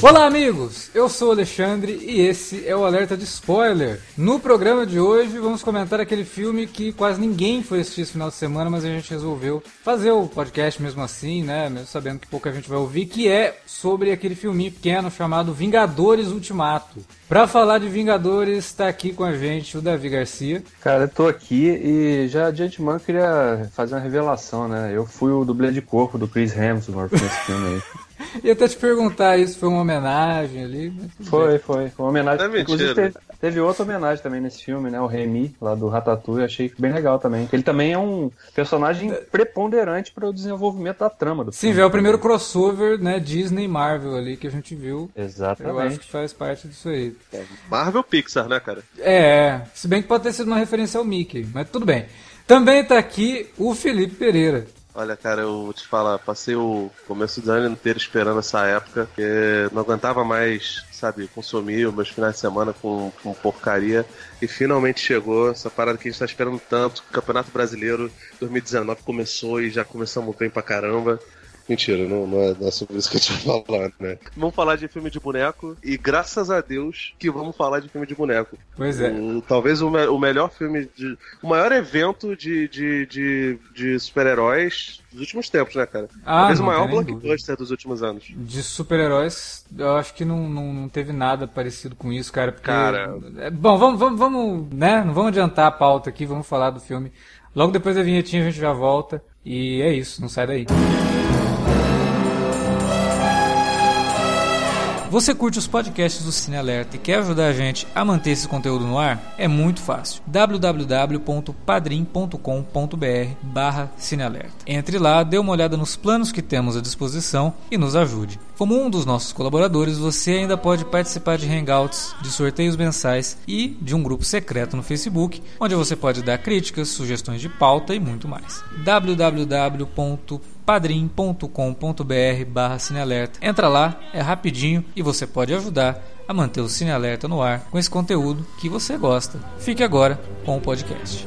Olá, amigos! Eu sou o Alexandre e esse é o Alerta de Spoiler. No programa de hoje vamos comentar aquele filme que quase ninguém foi assistir esse final de semana, mas a gente resolveu fazer o podcast mesmo assim, né? Mesmo sabendo que pouca gente vai ouvir, que é sobre aquele filminho pequeno chamado Vingadores Ultimato. Pra falar de Vingadores, está aqui com a gente o Davi Garcia. Cara, eu tô aqui e já de antemão queria fazer uma revelação, né? Eu fui o dublê de corpo do Chris Hemsworth nesse filme aí. Ia até te perguntar isso, foi uma homenagem ali? Foi, foi. Foi uma homenagem. É Inclusive teve, teve, outra homenagem também nesse filme, né? O Remy, lá do Ratatouille, achei bem legal também. Ele também é um personagem preponderante para o desenvolvimento da trama do Sim, filme. é o primeiro crossover, né, Disney Marvel ali que a gente viu. Exatamente. Eu acho que faz parte disso aí. É, Marvel Pixar, né, cara? É, se bem que pode ter sido uma referência ao Mickey, mas tudo bem. Também tá aqui o Felipe Pereira. Olha, cara, eu vou te falar, passei o começo do ano inteiro esperando essa época, porque não aguentava mais, sabe, consumir os meus finais de semana com, com porcaria. E finalmente chegou essa parada que a gente tá esperando tanto. O Campeonato Brasileiro 2019 começou e já começamos bem pra caramba. Mentira, não, não, é, não, é, sobre isso que a gente vai falar, né? Vamos falar de filme de boneco e graças a Deus que vamos falar de filme de boneco. Pois é. O, talvez o, o, melhor filme, de, o maior evento de, de, de, de super-heróis dos últimos tempos, né, cara? Ah, talvez o maior blockbuster dos últimos anos. De super-heróis, eu acho que não, não, não, teve nada parecido com isso, cara. Porque... Cara. É, bom, vamos, vamos, vamos, né? Não vamos adiantar a pauta aqui, vamos falar do filme. Logo depois da vinhetinha a gente já volta. E é isso, não sai daí. Você curte os podcasts do Cine Alerta e quer ajudar a gente a manter esse conteúdo no ar? É muito fácil. www.padrim.com.br barra Cinealerta. Entre lá, dê uma olhada nos planos que temos à disposição e nos ajude. Como um dos nossos colaboradores, você ainda pode participar de hangouts, de sorteios mensais e de um grupo secreto no Facebook, onde você pode dar críticas, sugestões de pauta e muito mais. www.padrim.com.br padrim.com.br barra cinealerta. Entra lá, é rapidinho e você pode ajudar a manter o Cine Alerta no ar com esse conteúdo que você gosta. Fique agora com o podcast.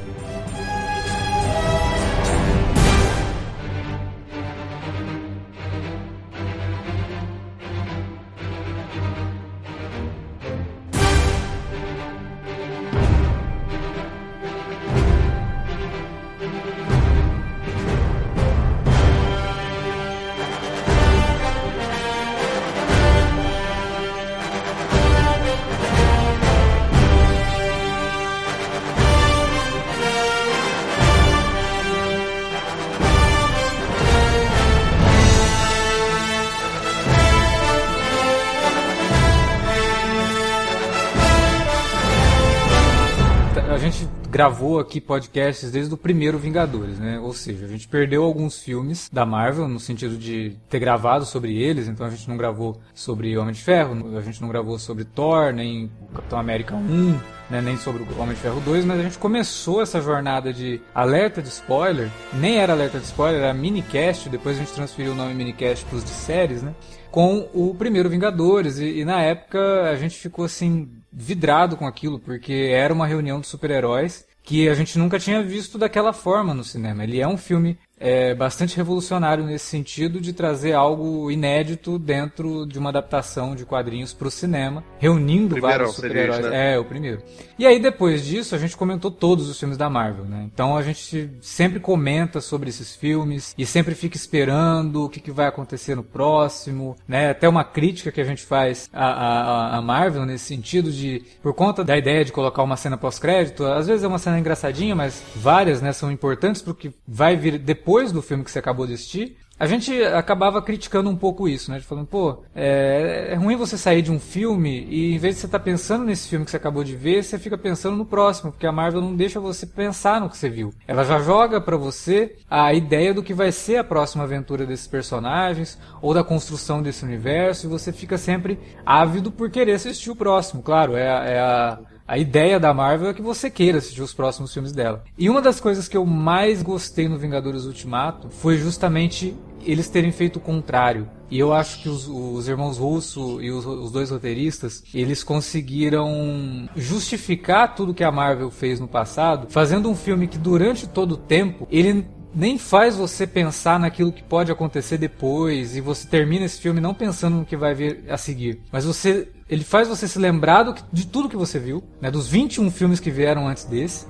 Gravou aqui podcasts desde o primeiro Vingadores, né? Ou seja, a gente perdeu alguns filmes da Marvel no sentido de ter gravado sobre eles, então a gente não gravou sobre Homem de Ferro, a gente não gravou sobre Thor, nem Capitão América 1, né, nem sobre Homem de Ferro 2, mas a gente começou essa jornada de alerta de spoiler, nem era alerta de spoiler, era minicast, depois a gente transferiu o nome minicast para os de séries, né? Com o primeiro Vingadores, e, e na época a gente ficou assim vidrado com aquilo, porque era uma reunião de super-heróis que a gente nunca tinha visto daquela forma no cinema. Ele é um filme é, bastante revolucionário nesse sentido de trazer algo inédito dentro de uma adaptação de quadrinhos para o cinema, reunindo vários super-heróis. Né? É, o primeiro. E aí depois disso a gente comentou todos os filmes da Marvel, né? Então a gente sempre comenta sobre esses filmes e sempre fica esperando o que, que vai acontecer no próximo, né? Até uma crítica que a gente faz à, à, à Marvel nesse sentido de, por conta da ideia de colocar uma cena pós-crédito, às vezes é uma cena engraçadinha, mas várias, né, são importantes porque vai vir depois depois do filme que você acabou de assistir, a gente acabava criticando um pouco isso, né? De falando, pô, é, é, ruim você sair de um filme e em vez de você estar tá pensando nesse filme que você acabou de ver, você fica pensando no próximo, porque a Marvel não deixa você pensar no que você viu. Ela já joga para você a ideia do que vai ser a próxima aventura desses personagens ou da construção desse universo e você fica sempre ávido por querer assistir o próximo. Claro, é, é a a ideia da Marvel é que você queira assistir os próximos filmes dela. E uma das coisas que eu mais gostei no Vingadores Ultimato foi justamente eles terem feito o contrário E eu acho que os, os irmãos Russo e os, os, dois roteiristas, eles conseguiram justificar tudo que a Marvel fez no passado, fazendo um filme que durante todo o tempo, ele nem faz você pensar naquilo que pode acontecer depois e você termina esse filme não pensando no que vai vir a seguir. Mas você ele faz você se lembrar do, de tudo que você viu, né, dos 21 filmes que vieram antes desse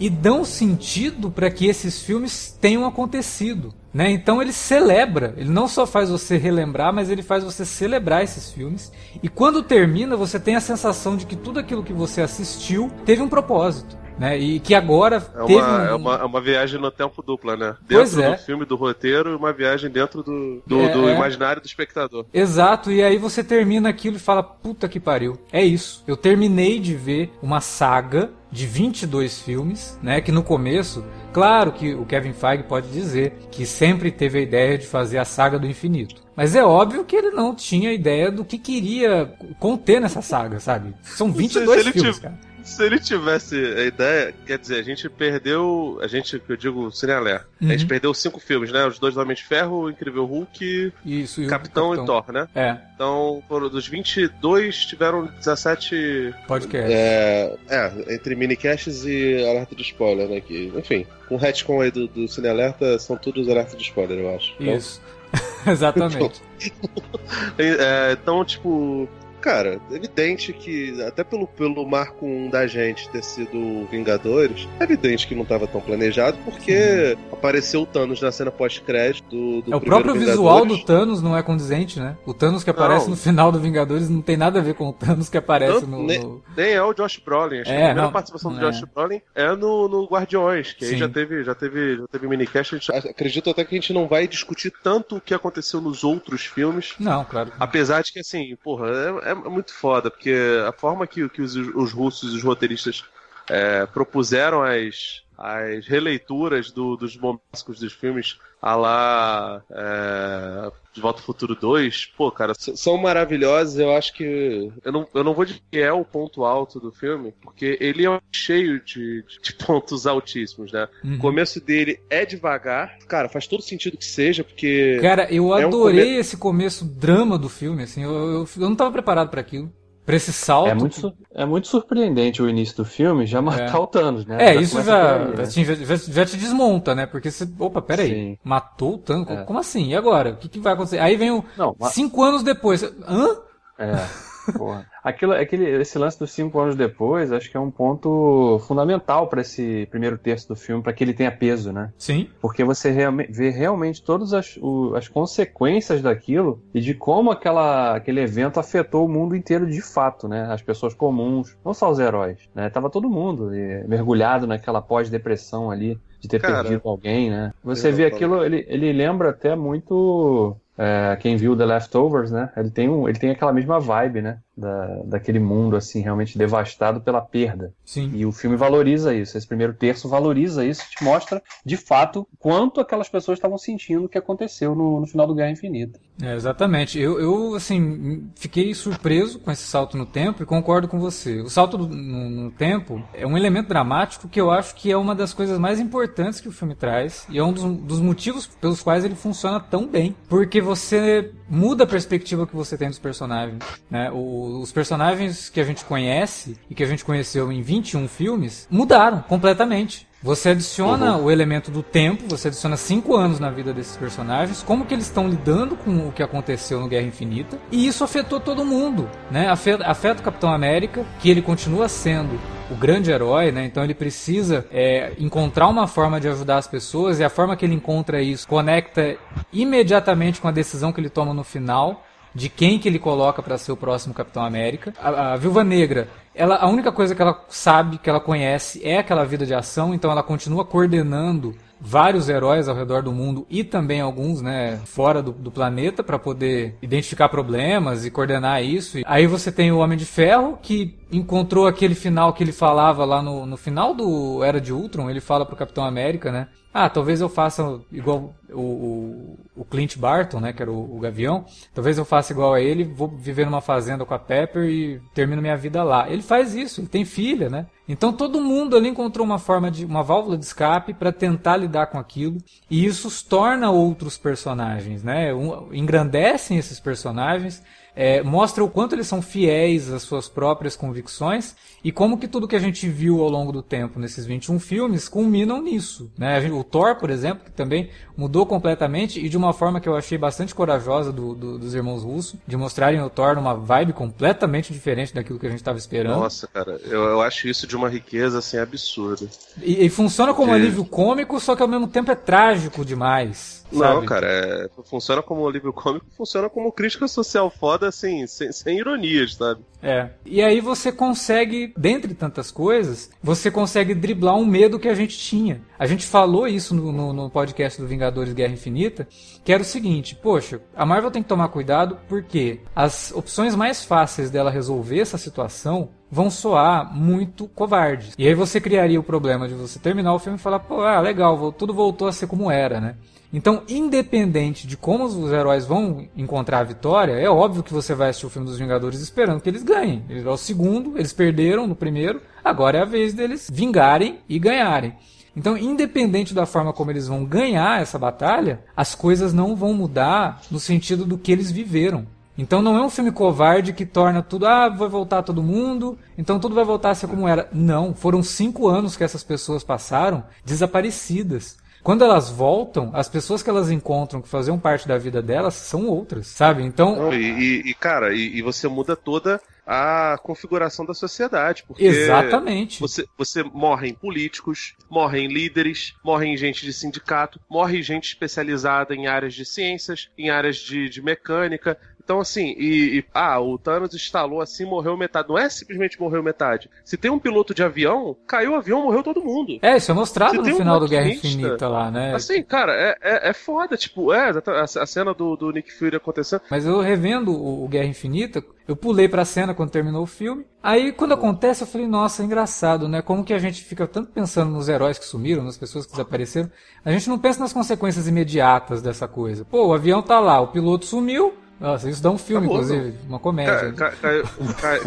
e dão sentido para que esses filmes tenham acontecido. Né? Então ele celebra, ele não só faz você relembrar, mas ele faz você celebrar esses filmes. E quando termina, você tem a sensação de que tudo aquilo que você assistiu teve um propósito né? E que agora é teve uma, um... é uma, é uma viagem no tempo dupla, né? Dentro do é. filme, do roteiro, uma viagem dentro do, do, é, do é. imaginário do espectador. Exato, e aí você termina aquilo e fala, puta que pariu, é isso. Eu terminei de ver uma saga de 22 filmes, né? Que no começo, claro que o Kevin Feige pode dizer que sempre teve a ideia de fazer a saga do infinito. Mas é óbvio que ele não tinha ideia do que queria conter nessa saga, sabe? São 22 filmes, cara se ele tivesse a ideia, quer dizer, a gente perdeu. A gente, que eu digo, Cinealer. Uhum. A gente uhum. perdeu cinco filmes, né? Os dois Homens de Ferro, o Incrível Hulk, Isso, e Capitão, Capitão, e Thor, né? É. Então, dos 22, tiveram 17. Podcasts. É, é, entre minicasts e alerta de spoiler, né? Que, enfim, com o retcon aí do, do Cine Alerta, são todos alertas de spoiler, eu acho. Então, Isso. Exatamente. é, então, tipo, cara, é evidente que, até pelo, pelo marco 1 da gente ter sido Vingadores, é evidente que não estava tão planejado, porque uhum. apareceu o Thanos na cena pós-crédito do, do É o próprio Vingadores. visual do Thanos não é condizente, né? O Thanos que aparece não. no final do Vingadores não tem nada a ver com o Thanos que aparece não, no, nem, no, nem, é o Josh Brolin. Acho é, que a primeira não, participação do é. Josh Brolin é no, no Guardiões, que Sim. aí já teve, já teve, já teve minicast. Gente, acredito até que a gente não vai discutir tanto o que aconteceu nos outros filmes. Não, claro. Apesar de que, assim, porra, é, é muito foda, porque a forma que, que os, os russos e os roteiristas é, propuseram as, as releituras do, dos momentos dos filmes a lá é, De Volta ao Futuro 2, pô, cara, são maravilhosos. Eu acho que. Eu não, eu não vou dizer que é o ponto alto do filme, porque ele é cheio de, de pontos altíssimos, né? Uhum. O começo dele é devagar. Cara, faz todo sentido que seja, porque. Cara, eu adorei um come... esse começo drama do filme, assim. Eu, eu, eu não tava preparado para aquilo. Pra esse salto. É muito, é muito surpreendente o início do filme já matar é. o Thanos, né? É, já isso já, aí, né? assim, já, já, já, te desmonta, né? Porque você. Opa, peraí. Sim. Matou o Thanos? É. Como assim? E agora? O que, que vai acontecer? Aí vem o. Não, mas... Cinco anos depois. Hã? É. Porra. Aquilo, aquele, esse lance dos cinco anos depois, acho que é um ponto fundamental para esse primeiro terço do filme, para que ele tenha peso, né? Sim. Porque você vê realmente todas as, o, as consequências daquilo e de como aquela, aquele evento afetou o mundo inteiro de fato, né? As pessoas comuns, não só os heróis, né? Tava todo mundo mergulhado naquela pós-depressão ali de ter Cara, perdido alguém, né? Você vê aquilo, ele, ele lembra até muito é, quem viu The Leftovers, né? Ele tem, um, ele tem aquela mesma vibe, né? Da, daquele mundo, assim, realmente devastado pela perda. Sim. E o filme valoriza isso. Esse primeiro terço valoriza isso, te mostra, de fato, quanto aquelas pessoas estavam sentindo o que aconteceu no, no final do Guerra Infinita. É, exatamente. Eu, eu, assim, fiquei surpreso com esse salto no tempo e concordo com você. O salto no, no tempo é um elemento dramático que eu acho que é uma das coisas mais importantes que o filme traz e é um dos, dos motivos pelos quais ele funciona tão bem. Porque você muda a perspectiva que você tem dos personagens. Né? O, os personagens que a gente conhece e que a gente conheceu em 21 filmes mudaram completamente. Você adiciona uhum. o elemento do tempo, você adiciona cinco anos na vida desses personagens, como que eles estão lidando com o que aconteceu no Guerra Infinita, e isso afetou todo mundo, né? Afeta, afeta o Capitão América, que ele continua sendo o grande herói, né? Então ele precisa é, encontrar uma forma de ajudar as pessoas, e a forma que ele encontra isso conecta imediatamente com a decisão que ele toma no final de quem que ele coloca para ser o próximo Capitão América. A, a Viúva Negra, ela, a única coisa que ela sabe, que ela conhece, é aquela vida de ação, então ela continua coordenando vários heróis ao redor do mundo e também alguns, né, fora do, do planeta para poder identificar problemas e coordenar isso. Aí você tem o Homem de Ferro que encontrou aquele final que ele falava lá no, no final do Era de Ultron, ele fala pro Capitão América, né? Ah, talvez eu faça igual o, o, o Clint Barton, né, que era o, o, Gavião. Talvez eu faça igual a ele, vou viver numa fazenda com a Pepper e termino minha vida lá. Ele faz isso, ele tem filha, né? Então todo mundo ali encontrou uma forma de uma válvula de escape para tentar lidar com aquilo. E isso torna outros personagens, né? Um, engrandecem esses personagens é, mostra o quanto eles são fiéis às suas próprias convicções e como que tudo que a gente viu ao longo do tempo nesses 21 filmes culminam nisso. Né? O Thor, por exemplo, que também mudou completamente e de uma forma que eu achei bastante corajosa do, do, dos irmãos Russo, de mostrarem o Thor numa vibe completamente diferente daquilo que a gente estava esperando. Nossa, cara, eu, eu acho isso de uma riqueza assim absurda. E, e funciona como um alívio cômico, só que ao mesmo tempo é trágico demais. Não, sabe? cara, é, funciona como alívio cômico, funciona como crítica social foda, assim, sem, sem ironias, sabe? É. E aí você consegue, dentre tantas coisas, você consegue driblar um medo que a gente tinha. A gente falou isso no, no, no, podcast do Vingadores Guerra Infinita, que era o seguinte: poxa, a Marvel tem que tomar cuidado porque as opções mais fáceis dela resolver essa situação vão soar muito covardes. E aí você criaria o problema de você terminar o filme e falar, pô, ah, legal, tudo voltou a ser como era, né? Então, independente de como os heróis vão encontrar a vitória, é óbvio que você vai assistir o filme dos Vingadores esperando que eles ganhem. Eles é o segundo, eles perderam no primeiro, agora é a vez deles vingarem e ganharem. Então, independente da forma como eles vão ganhar essa batalha, as coisas não vão mudar no sentido do que eles viveram. Então não é um filme covarde que torna tudo, ah, vai voltar todo mundo, então tudo vai voltar a ser como era. Não, foram cinco anos que essas pessoas passaram desaparecidas. Quando elas voltam, as pessoas que elas encontram que faziam parte da vida delas são outras, sabe? Então. e, e, cara, e, e você muda toda a configuração da sociedade. Porque Exatamente. Você, você morrem políticos, morrem líderes, morrem gente de sindicato, morre gente especializada em áreas de ciências, em áreas de, de mecânica, então, assim, e, e, Ah, o Thanos instalou assim, morreu metade. Não é simplesmente morreu metade. Se tem um piloto de avião, caiu o avião, morreu todo mundo. É, isso é mostrado no final um do Guerra Infinita lá, né? Assim, cara, é, é, é foda. Tipo, é, a, a cena do, do Nick Fury acontecendo. Mas eu revendo o, o Guerra Infinita, eu pulei pra cena quando terminou o filme. Aí, quando acontece, eu falei, nossa, é engraçado, né? Como que a gente fica tanto pensando nos heróis que sumiram, nas pessoas que desapareceram. A gente não pensa nas consequências imediatas dessa coisa. Pô, o avião tá lá, o piloto sumiu, nossa, isso dá um filme, Acabou, inclusive, não. uma comédia. Ca, ca, caiu.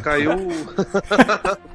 caiu...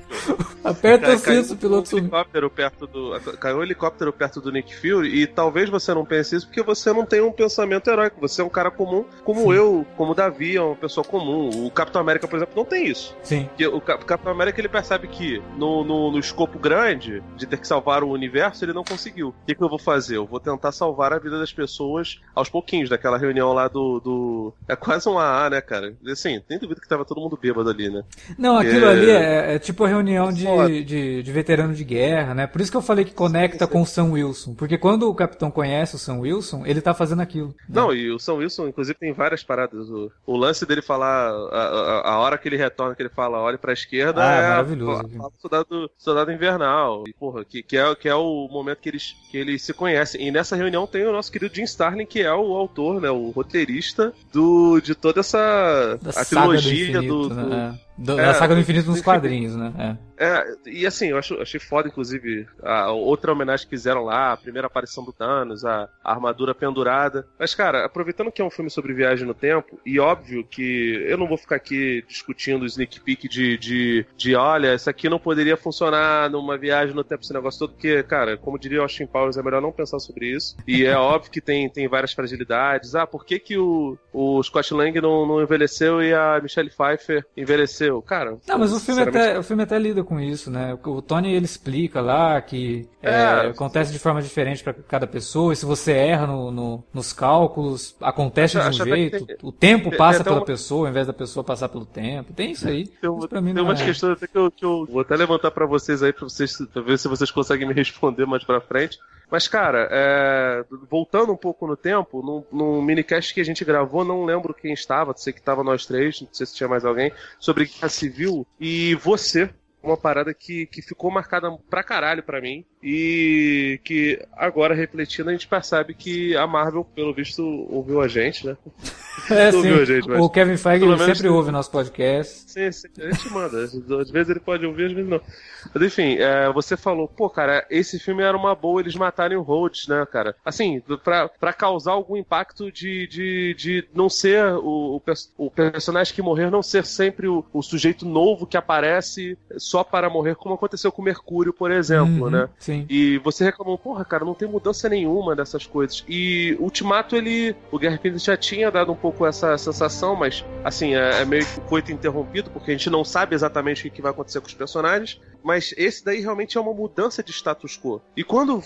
Aperta o cinto, piloto um helicóptero perto do Caiu um helicóptero perto do Nick Fury e talvez você não pense isso porque você não tem um pensamento heróico. Você é um cara comum, como Sim. eu, como o Davi é uma pessoa comum. O Capitão América, por exemplo, não tem isso. Sim. Porque o Capitão América ele percebe que no, no, no, escopo grande de ter que salvar o universo, ele não conseguiu. O que, que eu vou fazer? Eu vou tentar salvar a vida das pessoas aos pouquinhos, daquela reunião lá do. do... É quase um AA, né, cara? Assim, nem duvido que tava todo mundo bêbado ali, né? Não, aquilo é... ali é, é, tipo a reunião de, de, de, veterano de guerra, né? Por isso que eu falei que conecta com o Sam Wilson. Porque quando o capitão conhece o Sam Wilson, ele tá fazendo aquilo. Né? Não, e o Sam Wilson, inclusive, tem várias paradas. O, o lance dele falar, a, a, a, hora que ele retorna, que ele fala, olhe pra esquerda, ah, é maravilhoso. A, soldado, soldado invernal. E, porra, que, que, é, que é o momento que eles, que eles se conhecem. E nessa reunião tem o nosso querido Jim Starlin, que é o autor, né? O roteirista do, de toda essa da a trilogia do, do, né? do, é, da saga do infinito nos quadrinhos, né? É. É, e assim, eu acho, achei foda, inclusive, a outra homenagem que fizeram lá, a primeira aparição do Thanos, a, a, armadura pendurada. Mas, cara, aproveitando que é um filme sobre viagem no tempo, e óbvio que eu não vou ficar aqui discutindo o sneak peek de, de, de olha, isso aqui não poderia funcionar numa viagem no tempo, esse negócio todo, porque, cara, como diria o Austin Powers, é melhor não pensar sobre isso. E é óbvio que tem, tem várias fragilidades. Ah, por que, que o, o Scott Lang não, não envelheceu e a Michelle Pfeiffer envelheceu? Cara. Não, mas o filme, até, o filme até lida com isso, né? O Tony ele explica lá que é, é, acontece de forma diferente para cada pessoa, e se você erra no, no, nos cálculos, acontece de um jeito, tem, o tempo passa pela uma... pessoa ao invés da pessoa passar pelo tempo. Tem isso aí. Tem, isso tem umas é. questões até que eu, que eu, vou até levantar para vocês aí, para vocês pra ver se vocês conseguem me responder mais para frente. Mas, cara, é... voltando um pouco no tempo, no, no minicast que a gente gravou, não lembro quem estava, sei que estava nós três, não sei se tinha mais alguém, sobre guerra civil, e você uma parada que, que ficou marcada pra caralho pra mim. E que agora, refletindo, a gente percebe que a Marvel, pelo visto, ouviu a gente, né? É, sim. Ouviu a gente, mas... O Kevin Feige ele sempre ouve nosso podcast. Sim, sim, a gente manda. Às vezes ele pode ouvir, às vezes não. Mas enfim, é, você falou, pô, cara, esse filme era uma boa eles matarem o Rhodes, né, cara? Assim, pra, pra causar algum impacto de, de, de não ser o, o, o personagem que morreu, não ser sempre o, o sujeito novo que aparece só para morrer, como aconteceu com o Mercúrio, por exemplo, Uhum, né? Sim. E você reclamou, porra, cara, não tem mudança nenhuma dessas coisas. E Ultimato, ele. O Guerra Infinita já tinha dado um pouco essa sensação, mas, assim, é, é meio que coito interrompido, porque a gente não sabe exatamente o que vai acontecer com os personagens. Mas esse daí realmente é uma mudança de status quo. E quando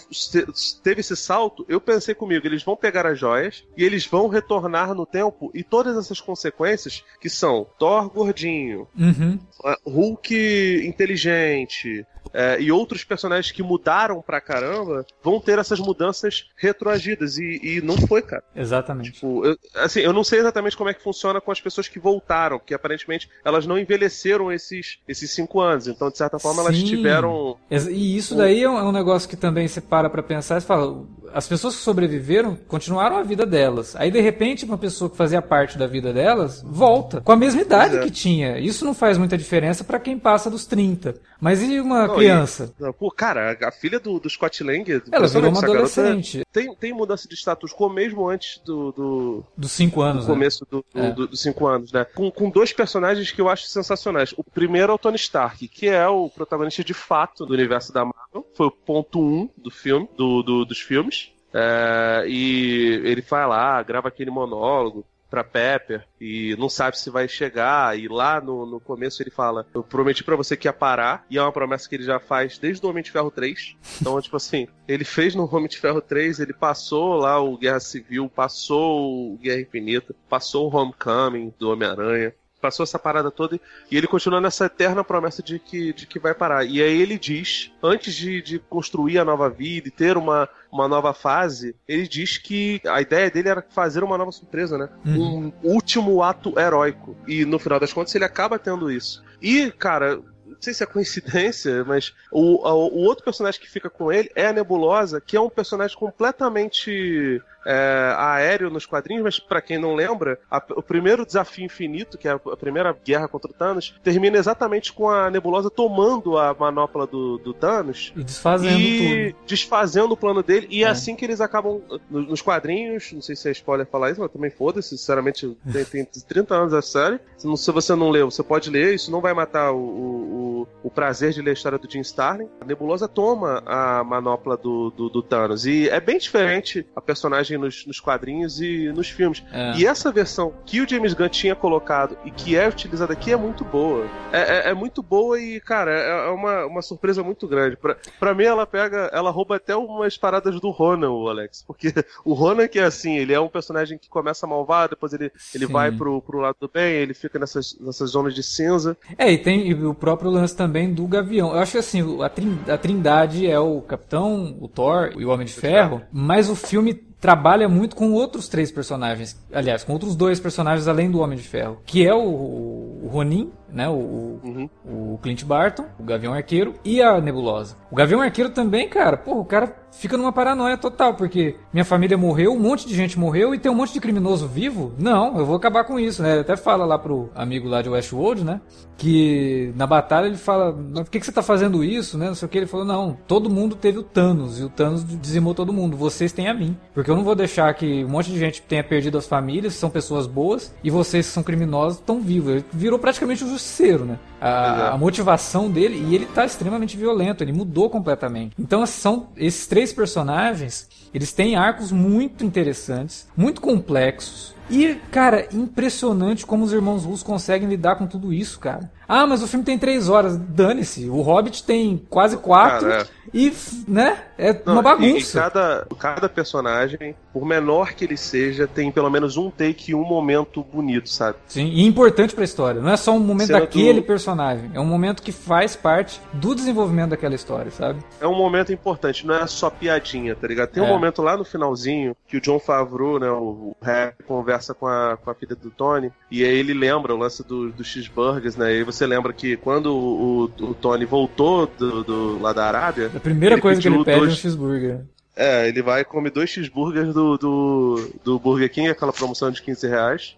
teve esse salto, eu pensei comigo, eles vão pegar as joias e eles vão retornar no tempo e todas essas consequências que são Thor gordinho, Uhum. Hulk inteligente é, e outros personagens que mudaram pra caramba vão ter essas mudanças retroagidas. E, e não foi, cara. Exatamente. Tipo, eu, assim, eu não sei exatamente como é que funciona com as pessoas que voltaram, porque aparentemente elas não envelheceram esses, esses cinco anos. Então, de certa forma, elas Sim. tiveram. Ex- E isso daí é um, é um negócio que também você para pra pensar e fala, as pessoas que sobreviveram continuaram a vida delas. Aí de repente uma pessoa que fazia parte da vida delas volta com a mesma idade é. que tinha. Isso não faz muita diferença pra quem passa dos 30. Mas e uma Não, criança? Pô, cara, a filha do, do Scott Lang. Ela virou uma essa garota adolescente Tem, tem mudança de status quo mesmo antes do, do, dos 5 anos, no né? começo do, do- É. do- dos cinco anos, né? Com, com dois personagens que eu acho sensacionais. O primeiro é o Tony Stark, que é o protagonista de fato do universo da Marvel. Foi o ponto um do filme, do, do- dos filmes. É, e ele vai lá, grava aquele monólogo pra Pepper e não sabe se vai chegar. E lá no, no começo ele fala eu prometi pra você que ia parar e é uma promessa que ele já faz desde o Homem de Ferro 3 então tipo assim ele fez no Homem de Ferro 3 ele passou lá o Guerra Civil passou o Guerra Infinita passou o Homecoming do Homem-Aranha passou essa parada toda e ele continua nessa eterna promessa de que, de que vai parar. E aí ele diz, antes de, de construir a nova vida e ter uma, uma nova fase, ele diz que a ideia dele era fazer uma nova surpresa, né? Um último ato heróico. E no final das contas ele acaba tendo isso. E, cara. Não sei se é coincidência, mas o, a- o outro personagem que fica com ele é a Nebulosa, que é um personagem completamente é, aéreo nos quadrinhos, mas pra quem não lembra, a- o primeiro desafio infinito, que é a, primeira guerra contra o Thanos, termina exatamente com a Nebulosa tomando a manopla do, do Thanos E desfazendo e tudo. desfazendo o plano dele, e é. É. assim que eles acabam no- nos quadrinhos. Não sei se é spoiler falar isso, mas também foda-se. Sinceramente, tem, tem 30 anos a série. Se, você não leu, você pode ler, isso não vai matar o, o, o- o prazer de ler a história do Jim Starlin. A Nebulosa toma a manopla do, do, do Thanos, e é bem diferente a personagem nos, nos quadrinhos e nos filmes. É. E essa versão que o James Gunn tinha colocado e que é utilizada aqui é muito boa. É, é- é muito boa e, cara, é é uma, uma surpresa muito grande. Pra, pra mim, ela pega, ela rouba até umas paradas do Ronan, o Alex. Porque o Ronan, que é assim, ele é um personagem que começa malvado, depois ele, ele Sim. vai pro, pro lado do bem, ele fica nessas, nessas zonas de cinza. É, e tem o próprio lance também do Gavião. Eu acho que assim, a, trin- a trindade é o Capitão, o Thor e o Homem de Ferro, mas o filme trabalha muito com outros três personagens. Aliás, com outros dois personagens além do Homem de Ferro, que é o, o Ronin, né, o, o- Uhum. o Clint Barton, o Gavião Arqueiro e a Nebulosa. O Gavião Arqueiro também, cara, porra, o cara fica numa paranoia total, porque minha família morreu, um monte de gente morreu e tem um monte de criminoso vivo? Não, eu vou acabar com isso, né? Ele até fala lá pro amigo lá de Westworld, né? Que na batalha ele fala, por que, que você tá fazendo isso, né? Não sei o que. Ele falou, não, todo mundo teve o Thanos e o Thanos dizimou todo mundo, vocês têm a mim. Porque eu não vou deixar que um monte de gente tenha perdido as famílias, são pessoas boas, e vocês que são criminosos estão vivos. Ele virou praticamente um justiceiro, né? A, a motivação dele, e ele tá extremamente violento, ele mudou completamente. Então, são esses três personagens, eles têm arcos muito interessantes, muito complexos. E, cara, impressionante como os irmãos russos conseguem lidar com tudo isso, cara. Ah, mas o filme tem três horas. Dane-se. O Hobbit tem quase quatro. Cara, E, né? É Não, uma bagunça. Cada, cada personagem, por menor que ele seja, tem pelo menos um take e um momento bonito, sabe? Sim, e importante pra história. Não é só um momento Cena daquele do- personagem. É um momento que faz parte do desenvolvimento daquela história, sabe? é um momento importante, não é só piadinha, tá ligado? Tem um É. momento lá no finalzinho que o John Favreau, né, o, o rap, conversa com a, com a filha do Tony, e aí ele lembra o lance do- dos cheeseburgers, né? E aí você lembra que quando o, o Tony voltou do, do- lá da Arábia. A primeira coisa que ele pede é um dois- cheeseburger. É, ele vai comer dois cheeseburgers do, do, do Burger King, aquela promoção de 15 reais.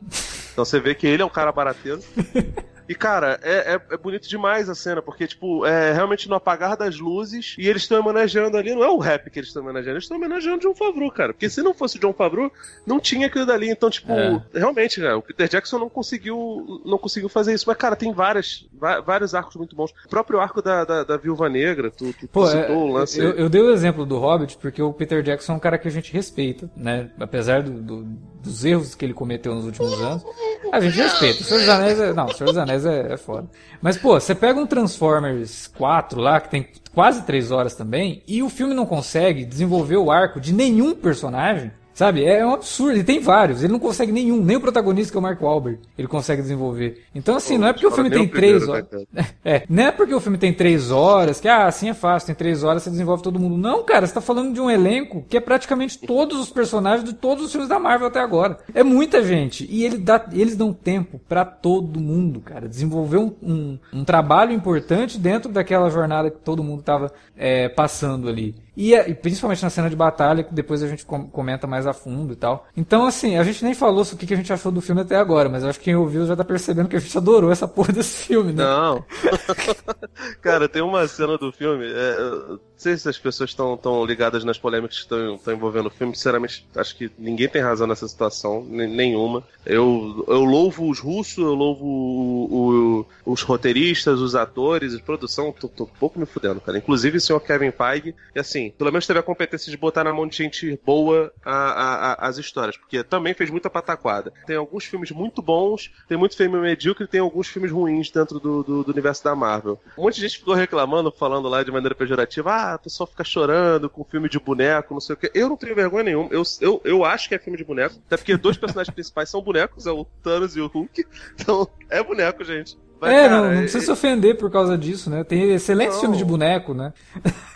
Então você vê que ele é um cara barateiro. E, cara, é, é, é bonito demais a cena, porque, tipo, é realmente no apagar das luzes e eles estão homenageando ali, não é o rap que eles estão homenageando, eles estão homenageando John Favreau, cara. Porque se não fosse John Favreau, não tinha aquilo dali. Então, tipo, É. realmente, cara, o Peter Jackson não conseguiu, não conseguiu fazer isso. Mas, cara, tem várias, vários arcos muito bons. O próprio arco da, da, da Viúva Negra, tu, tu, tu Pô, é, citou o lance. eu, eu dei o exemplo do Hobbit porque o Peter Jackson é um cara que a gente respeita, né? Apesar do- do- dos erros que ele cometeu nos últimos anos, a gente respeita. O Senhor dos Anéis é, não, o Senhor dos Anéis é, é foda. Mas, pô, você pega um Transformers 4 lá, que tem quase 3 horas também, e o filme não consegue desenvolver o arco de nenhum personagem, Sabe? É um absurdo. Ele tem vários. Ele não consegue nenhum. Nem o protagonista, que é o Mark Wahlberg, ele consegue desenvolver. Então, assim, não é porque o filme tem o três horas. É, não é porque o filme tem três horas que, ah, assim é fácil, tem três horas, você desenvolve todo mundo. Não, cara, você tá falando de um elenco que é praticamente todos os personagens de todos os filmes da Marvel até agora. É muita gente. E ele dá, eles dão tempo pra todo mundo, cara. Desenvolver um, um, um trabalho importante dentro daquela jornada que todo mundo tava é, passando ali. E, é- e principalmente na cena de batalha, que depois a gente com- comenta mais a fundo e tal. Então, assim, a gente nem falou o que que a gente achou do filme até agora, mas acho que quem ouviu já tá percebendo que a gente adorou essa porra desse filme, né? Não. Cara, tem uma cena do filme. é, sei se as pessoas estão tão ligadas nas polêmicas que estão envolvendo o filme. Sinceramente, acho que ninguém tem razão nessa situação, nenhuma. Eu, eu louvo os russos, eu louvo o- o- os roteiristas, os atores, a produção. Tô, tô pouco me fudendo, cara. Inclusive o senhor Kevin Feige. E assim, pelo menos teve a competência de botar na mão de gente boa a- a- a- as histórias. Porque também fez muita pataquada. Tem alguns filmes muito bons, tem muito filme medíocre, tem alguns filmes ruins dentro do, do- do universo da Marvel. Um monte de gente ficou reclamando, falando lá de maneira pejorativa, ah, a pessoa fica chorando com filme de boneco, não sei o quê. Eu não tenho vergonha nenhuma. Eu, eu, eu acho que é filme de boneco, até porque dois personagens principais são bonecos, é o Thanos e o Hulk. Então, é boneco, gente. Mas, é, cara, não, não precisa se ofender por causa disso, né? Tem excelentes Não. filmes de boneco, né?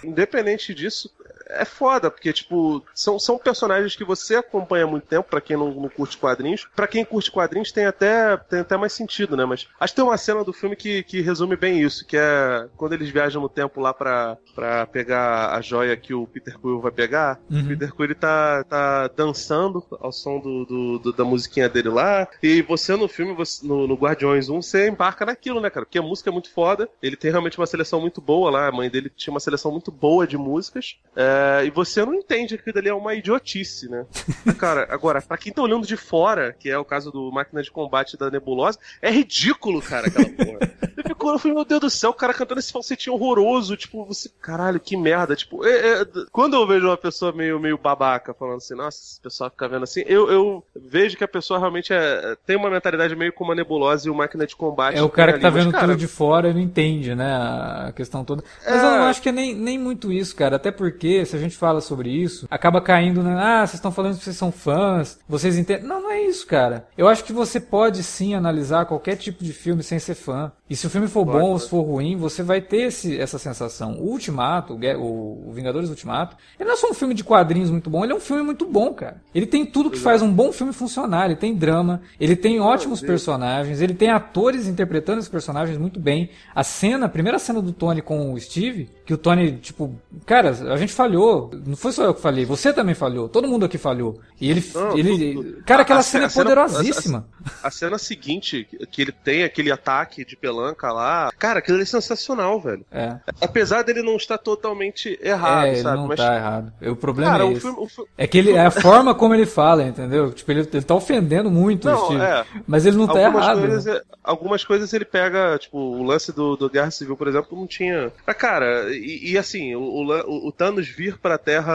independente disso, é foda, porque, tipo, são, são personagens que você acompanha há muito tempo, pra quem não, não curte quadrinhos. Pra quem curte quadrinhos tem até, tem até mais sentido, né? Mas acho que tem uma cena do filme que, que resume bem isso, que é quando eles viajam no tempo lá pra, pra pegar a joia que o Peter Quill vai pegar. Uhum. O Peter Quill ele tá, tá dançando ao som do, do- do- da musiquinha dele lá. E você no filme, você- no, no Guardiões 1, você embarca naquilo, né, cara? Porque a música é muito foda. Ele tem realmente uma seleção muito boa lá. A mãe dele tinha uma seleção muito boa de músicas. É, e você não entende que aquilo dali é uma idiotice, né? cara, agora, pra quem tá olhando de fora, que é o caso do Máquina de Combate da Nebulosa, é ridículo, cara, aquela porra. Eu fico, eu falei, meu Deus do céu, o cara cantando esse falsetinho horroroso, tipo, você, caralho, que merda, tipo, é- é- quando eu vejo uma pessoa meio, meio babaca falando assim, nossa, esse pessoal fica vendo assim, eu, eu vejo que a pessoa realmente é, tem uma mentalidade meio como a Nebulosa e o Máquina de Combate. É o cara que tá ali, mas, vendo cara, tudo de fora e não entende, né, a questão toda. Mas eu É. não acho que é nem, nem muito isso, cara. Até porque, se a gente fala sobre isso, acaba caindo, né, ah, vocês estão falando que vocês são fãs, vocês entendem. Não, não é isso, cara. Eu acho que você pode sim analisar qualquer tipo de filme sem ser fã. E se o filme for Pode, bom ou se for ruim, você vai ter esse, essa sensação. O Ultimato, o, o, Vingadores Ultimato, ele não é só um filme de quadrinhos muito bom, ele é um filme muito bom, cara. Ele tem tudo que faz um bom filme funcionar. Ele tem drama, ele tem ótimos personagens, ele tem atores interpretando esses personagens muito bem. A cena, a primeira cena do Tony com o Steve, que o Tony, tipo, cara, a gente falhou. Não foi só eu que falei, você também falhou, todo mundo aqui falhou. E ele, Não, ele, tudo. cara, aquela A- a cena é poderosíssima. A cena seguinte, que- ele tem aquele ataque de pelanca lá, cara, aquilo é sensacional, velho. É, Apesar dele não estar totalmente errado, é ele sabe? não Mas, tá errado. O problema cara, é o esse. filme, o fi- É que ele, é a forma como ele fala, entendeu? Tipo, ele, ele tá ofendendo muito o Não, Steve. é. Mas ele não tá algumas, errado. coisas, né? é- algumas coisas ele pega, tipo, o lance do, do Guerra Civil, por exemplo, não tinha. Ah, cara, e, e assim, o, o, o- Thanos vir pra Terra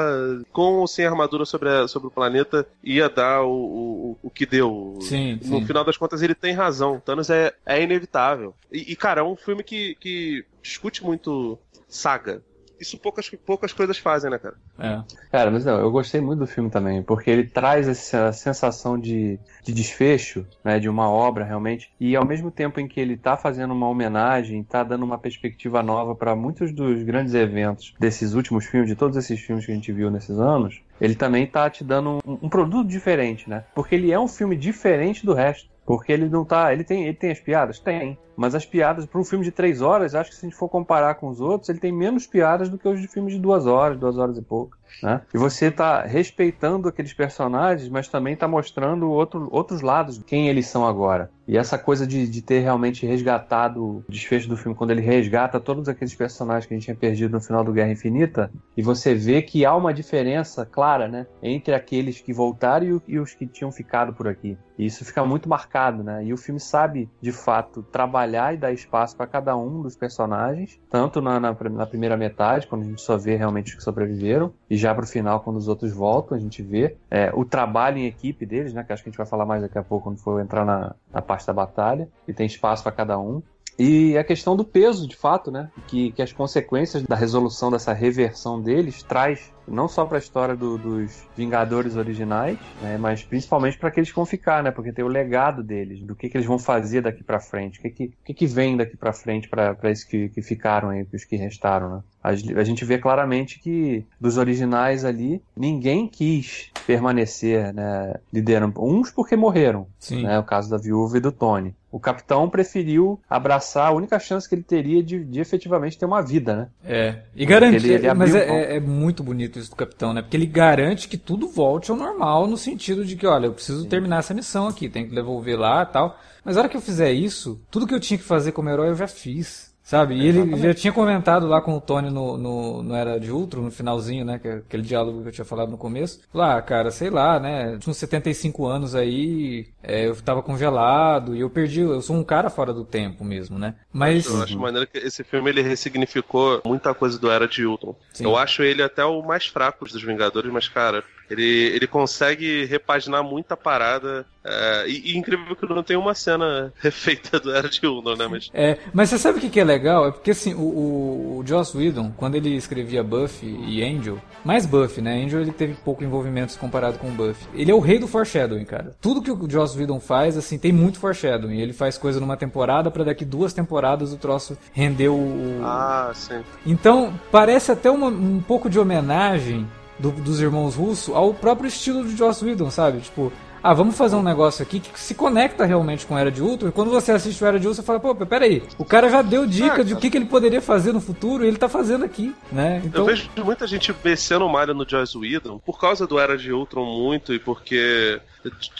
com ou sem armadura sobre, a- sobre o planeta ia dar o, o, o que deu. Sim, No sim. final das contas, ele tem razão. Thanos é, é inevitável. E, e, cara, é um filme que, que discute muito saga. Isso poucas, poucas coisas fazem, né, cara? É. Cara, mas não, eu gostei muito do filme também, porque ele traz essa sensação de, de desfecho, né, de uma obra realmente, e ao mesmo tempo em que ele tá fazendo uma homenagem, tá dando uma perspectiva nova para muitos dos grandes eventos desses últimos filmes, de todos esses filmes que a gente viu nesses anos, ele também tá te dando um, um produto diferente, né? Porque ele é um filme diferente do resto. Porque ele não tá. Ele tem, ele tem as piadas? Tem. Mas as piadas, para um filme de três horas, acho que se a gente for comparar com os outros, ele tem menos piadas do que os de filmes de duas horas, duas horas e pouco. Né? E você tá respeitando aqueles personagens, mas também tá mostrando outro, outros lados quem eles são agora. E essa coisa de, de ter realmente resgatado o desfecho do filme, quando ele resgata todos aqueles personagens que a gente tinha perdido no final do Guerra Infinita, e você vê que há uma diferença clara, né, entre aqueles que voltaram e, e os que tinham ficado por aqui. E isso fica muito marcado, né? E o filme sabe, de fato, trabalhar e dar espaço para cada um dos personagens, tanto na, na, na, primeira metade, quando a gente só vê realmente os que sobreviveram, e já pro final, quando os outros voltam, a gente vê é, o trabalho em equipe deles, né? Que acho que a gente vai falar mais daqui a pouco quando for entrar na, na parte da batalha, e tem espaço para cada um. E a questão do peso, de fato, né? Que, que as consequências da resolução dessa reversão deles traz não só para a história do, dos Vingadores originais, né, mas principalmente para aqueles que vão ficar, né, porque tem o legado deles, do que, que eles vão fazer daqui para frente, o que, que, que, que vem daqui para frente para esses que, que ficaram aí, os que restaram, né. A, gente vê claramente que dos originais ali, ninguém quis permanecer, né, liderando. Uns porque morreram, Sim. né, o caso da viúva e do Tony. O capitão preferiu abraçar a única chance que ele teria de, de efetivamente ter uma vida, né? É. E garante, ele, ele mas é, é, é, muito bonito isso do capitão, né? Porque ele garante que tudo volte ao normal no sentido de que, olha, eu preciso Sim. terminar essa missão aqui, tem que devolver lá tal. Mas a hora que eu fizer isso, tudo que eu tinha que fazer como herói eu já fiz. Sabe? E ele já tinha comentado lá com o Tony no, no, no Era de Ultron, no finalzinho, né? Que é aquele diálogo que eu tinha falado no começo. Lá, ah, cara, sei lá, né? Tinha uns 75 anos aí, é, eu tava congelado e eu perdi. Eu sou um cara fora do tempo mesmo, né? Mas. Eu acho maneiro que esse filme ele ressignificou muita coisa do Era de Ultron. Sim. Eu acho ele até o mais fraco dos Vingadores, mas, cara, ele, ele consegue repaginar muita parada. É, e, e, incrível que não tem uma cena refeita do Era de Ultron, né? Mas... É, mas você sabe o que, que é legal? É porque assim, o, o, o Joss Whedon, quando ele escrevia Buffy e Angel, mais Buffy, né? Angel ele teve pouco envolvimento comparado com Buffy. Ele é o rei do foreshadowing, cara. Tudo que o Joss Whedon faz, assim, tem muito foreshadowing. Ele faz coisa numa temporada para daqui duas temporadas o troço rendeu o. Ah, sim. Então, parece até uma, um pouco de homenagem do, dos irmãos Russo ao próprio estilo de Joss Whedon, sabe? Tipo, ah, vamos fazer um negócio aqui que se conecta realmente com Era de Ultron. E quando você assiste o Era de Ultron, você fala, pô, peraí, o cara já deu dica ah, de o que, que ele poderia fazer no futuro e ele tá fazendo aqui, né? Então... Eu vejo muita gente descendo malha no Joss Whedon por causa do Era de Ultron muito e porque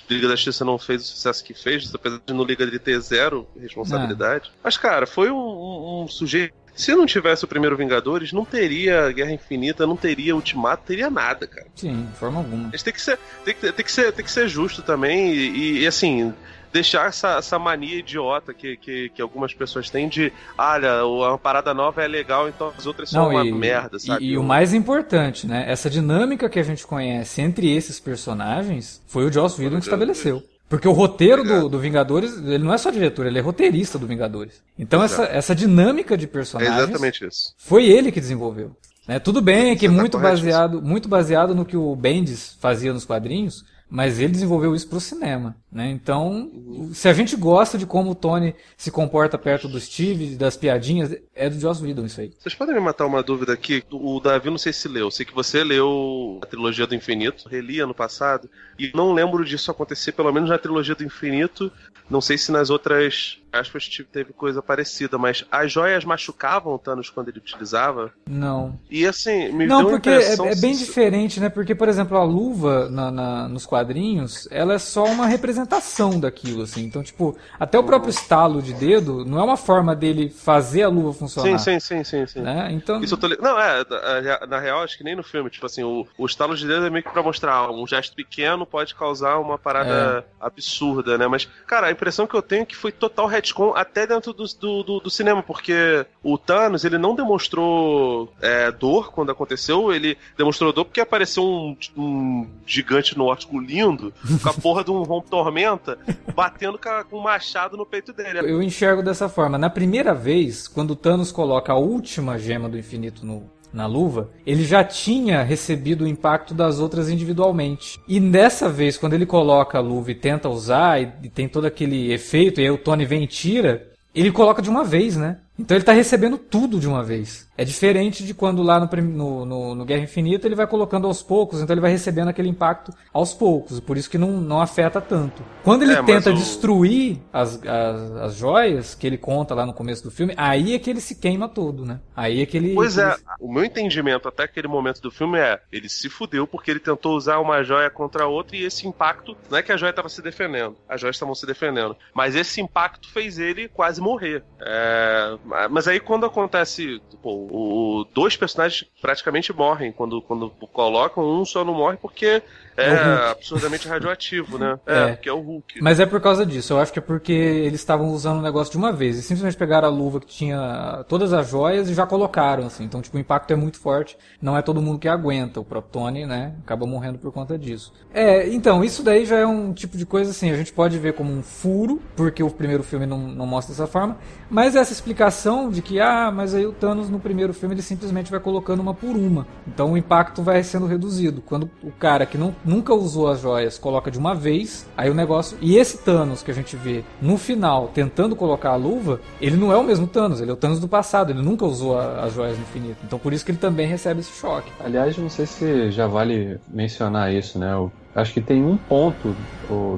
Liga da Justiça não fez o sucesso que fez, apesar de no Liga de ter zero responsabilidade. Ah. Mas, cara, foi um, um, um sujeito se não tivesse o primeiro Vingadores, não teria Guerra Infinita, não teria Ultimato, teria nada, cara. Sim, de forma alguma. Gente tem que ser, tem que, tem que ser, tem que ser justo também e, e assim, deixar essa, essa mania idiota que, que, que, algumas pessoas têm de, olha, uma parada nova é legal, então as outras são Não, uma merda, sabe? E, e, o mais importante, né? Essa dinâmica que a gente conhece entre esses personagens foi o Joss Whedon que estabeleceu. Porque o roteiro do, do, Vingadores, ele não é só diretor, ele é roteirista do Vingadores. Então essa, essa dinâmica de personagens. É exatamente isso. Foi ele que desenvolveu. Né? Tudo bem que é muito baseado, muito baseado no que o Bendis fazia nos quadrinhos, mas ele desenvolveu isso para o cinema, né? Então, se a gente gosta de como o Tony se comporta perto do Steve, das piadinhas, é do Joss Whedon isso aí. Vocês podem me matar uma dúvida aqui? O Davi não sei se leu, sei que você leu a trilogia do Infinito, reli ano passado, e não lembro disso acontecer, pelo menos na trilogia do Infinito, não sei se nas outras aspas teve coisa parecida, mas as joias machucavam o Thanos quando ele utilizava? Não. E assim, me Não, deu porque é, é, bem se... diferente, né? Porque, por exemplo, a luva na, na, nos quadrinhos, ela é só uma representação daquilo, assim. Então, tipo, até o próprio estalo de dedo não é uma forma dele fazer a luva funcionar. Sim, sim, sim, sim. sim. Né? Então... Isso tô... Não, é, na real, acho que nem no filme, tipo assim, o, o estalo de dedo é meio que pra mostrar um gesto pequeno pode causar uma parada é. absurda, né? Mas, cara, a impressão que eu tenho é que foi total retcon até dentro do, do, do, cinema, porque o Thanos, ele não demonstrou é, dor quando aconteceu, ele demonstrou dor porque apareceu um, um gigante nórdico lindo, com a porra de um rompe tormenta, batendo com um machado no peito dele. Eu enxergo dessa forma. Na primeira vez, quando o Thanos coloca a última gema do infinito no, na luva, ele já tinha recebido o impacto das outras individualmente. E dessa vez, quando ele coloca a luva e tenta usar, e, e tem todo aquele efeito, e aí o Tony vem e tira, ele coloca de uma vez, né? Então ele tá recebendo tudo de uma vez. É diferente de quando lá no, no, no, no, Guerra Infinita ele vai colocando aos poucos, então ele vai recebendo aquele impacto aos poucos, por isso que não, não afeta tanto. Quando ele é, tenta o... destruir as, as, as joias, que ele conta lá no começo do filme, aí é que ele se queima todo, né? Aí é que ele. Pois é, ele... o meu entendimento até aquele momento do filme é: ele se fudeu porque ele tentou usar uma joia contra a outra e esse impacto, não é que a joia estava se defendendo, as joias estavam se defendendo, mas esse impacto fez ele quase morrer. É... Mas aí quando acontece, pô, o dois personagens praticamente morrem quando, quando colocam, um só não morre porque é, é absurdamente radioativo, né? É, é, que é o Hulk. Mas é por causa disso. Eu acho que é porque eles estavam usando o negócio de uma vez. E simplesmente pegaram a luva que tinha todas as joias e já colocaram, assim. Então, tipo, o impacto é muito forte. Não é todo mundo que aguenta. O próprio Tony, né? Acaba morrendo por conta disso. É, então, isso daí já é um tipo de coisa, assim. A gente pode ver como um furo, porque o primeiro filme não, não mostra dessa forma. Mas essa explicação de que, ah, mas aí o Thanos no primeiro filme ele simplesmente vai colocando uma por uma. Então o impacto vai sendo reduzido. Quando o cara que não nunca usou as joias coloca de uma vez, aí o negócio. E esse Thanos que a gente vê no final tentando colocar a luva, ele não é o mesmo Thanos, ele é o Thanos do passado, ele nunca usou a, as joias do infinito. Então por isso que ele também recebe esse choque. Aliás, não sei se já vale mencionar isso, né? Eu acho que tem um ponto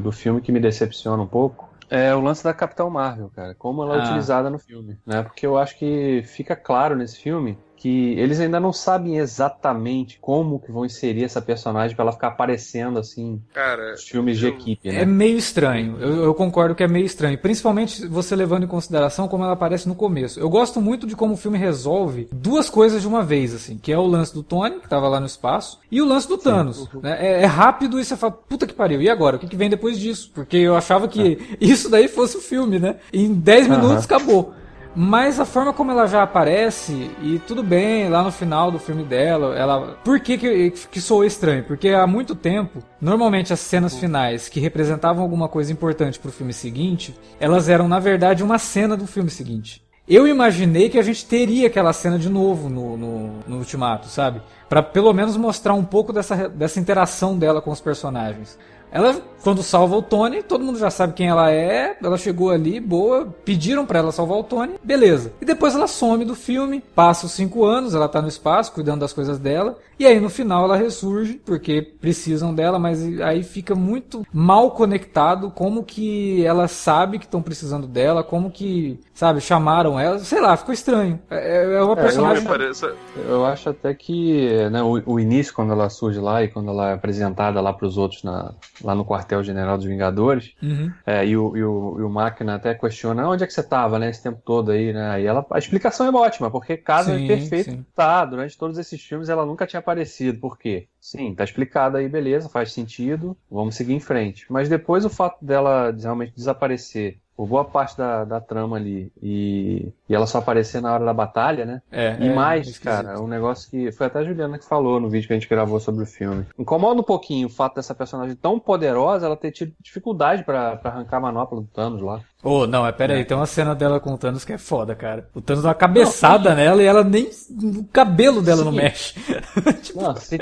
do, filme que me decepciona um pouco. É o lance da Capitão Marvel, cara. Como ela é ah. utilizada no filme, né? Porque eu acho que fica claro nesse filme que eles ainda não sabem exatamente como que vão inserir essa personagem para ela ficar aparecendo assim Cara, nos filmes eu... de equipe, né? É meio estranho. Eu, eu, concordo que é meio estranho, principalmente você levando em consideração como ela aparece no começo. Eu gosto muito de como o filme resolve duas coisas de uma vez, assim, que é o lance do Tony que tava lá no espaço e o lance do Thanos. Uhum. Né? É, é, rápido e você fala, puta que pariu. E agora? O que, que vem depois disso? Porque eu achava que é. isso daí fosse o filme, né? Em 10 minutos uhum. acabou. Mas a forma como ela já aparece, e tudo bem, lá no final do filme dela, ela. Por que, que, que soou estranho? Porque há muito tempo, normalmente as cenas finais que representavam alguma coisa importante pro filme seguinte, elas eram, na verdade, uma cena do filme seguinte. Eu imaginei que a gente teria aquela cena de novo no, no, no Ultimato, sabe? para pelo menos mostrar um pouco dessa, dessa interação dela com os personagens. Ela, quando salva o Tony, todo mundo já sabe quem ela é. Ela chegou ali, boa. Pediram para ela salvar o Tony, beleza. E depois ela some do filme. Passa os cinco anos, ela tá no espaço, cuidando das coisas dela. E aí no final ela ressurge, porque precisam dela, mas aí fica muito mal conectado como que ela sabe que estão precisando dela, como que, sabe, chamaram ela. Sei lá, ficou estranho. É, é uma é, personagem. Eu acho até que né, o, o, início, quando ela surge lá e quando ela é apresentada lá para os outros na, lá no quartel-general dos Vingadores, uhum. é, e, o, e, o, e o Máquina até questiona onde é que você estava né, esse tempo todo aí, né? E ela, a explicação é ótima, porque casa sim, é perfeito sim. tá, durante todos esses filmes ela nunca tinha aparecido. Por quê? Sim, tá explicado aí, beleza, faz sentido, vamos seguir em frente. Mas depois o fato dela realmente desaparecer por boa parte da, da trama ali e, e ela só aparecer na hora da batalha, né? É, e é, mais, cara, um negócio que foi até a Juliana que falou no vídeo que a gente gravou sobre o filme. Incomoda um pouquinho o fato dessa personagem tão poderosa ela ter tido dificuldade para arrancar a manopla do Thanos lá. Oh, não, é pera aí, é. tem uma cena dela com o Thanos que é foda, cara. O Thanos dá uma cabeçada não, nela e ela nem. O cabelo dela sim. não mexe. tipo... Não, sim,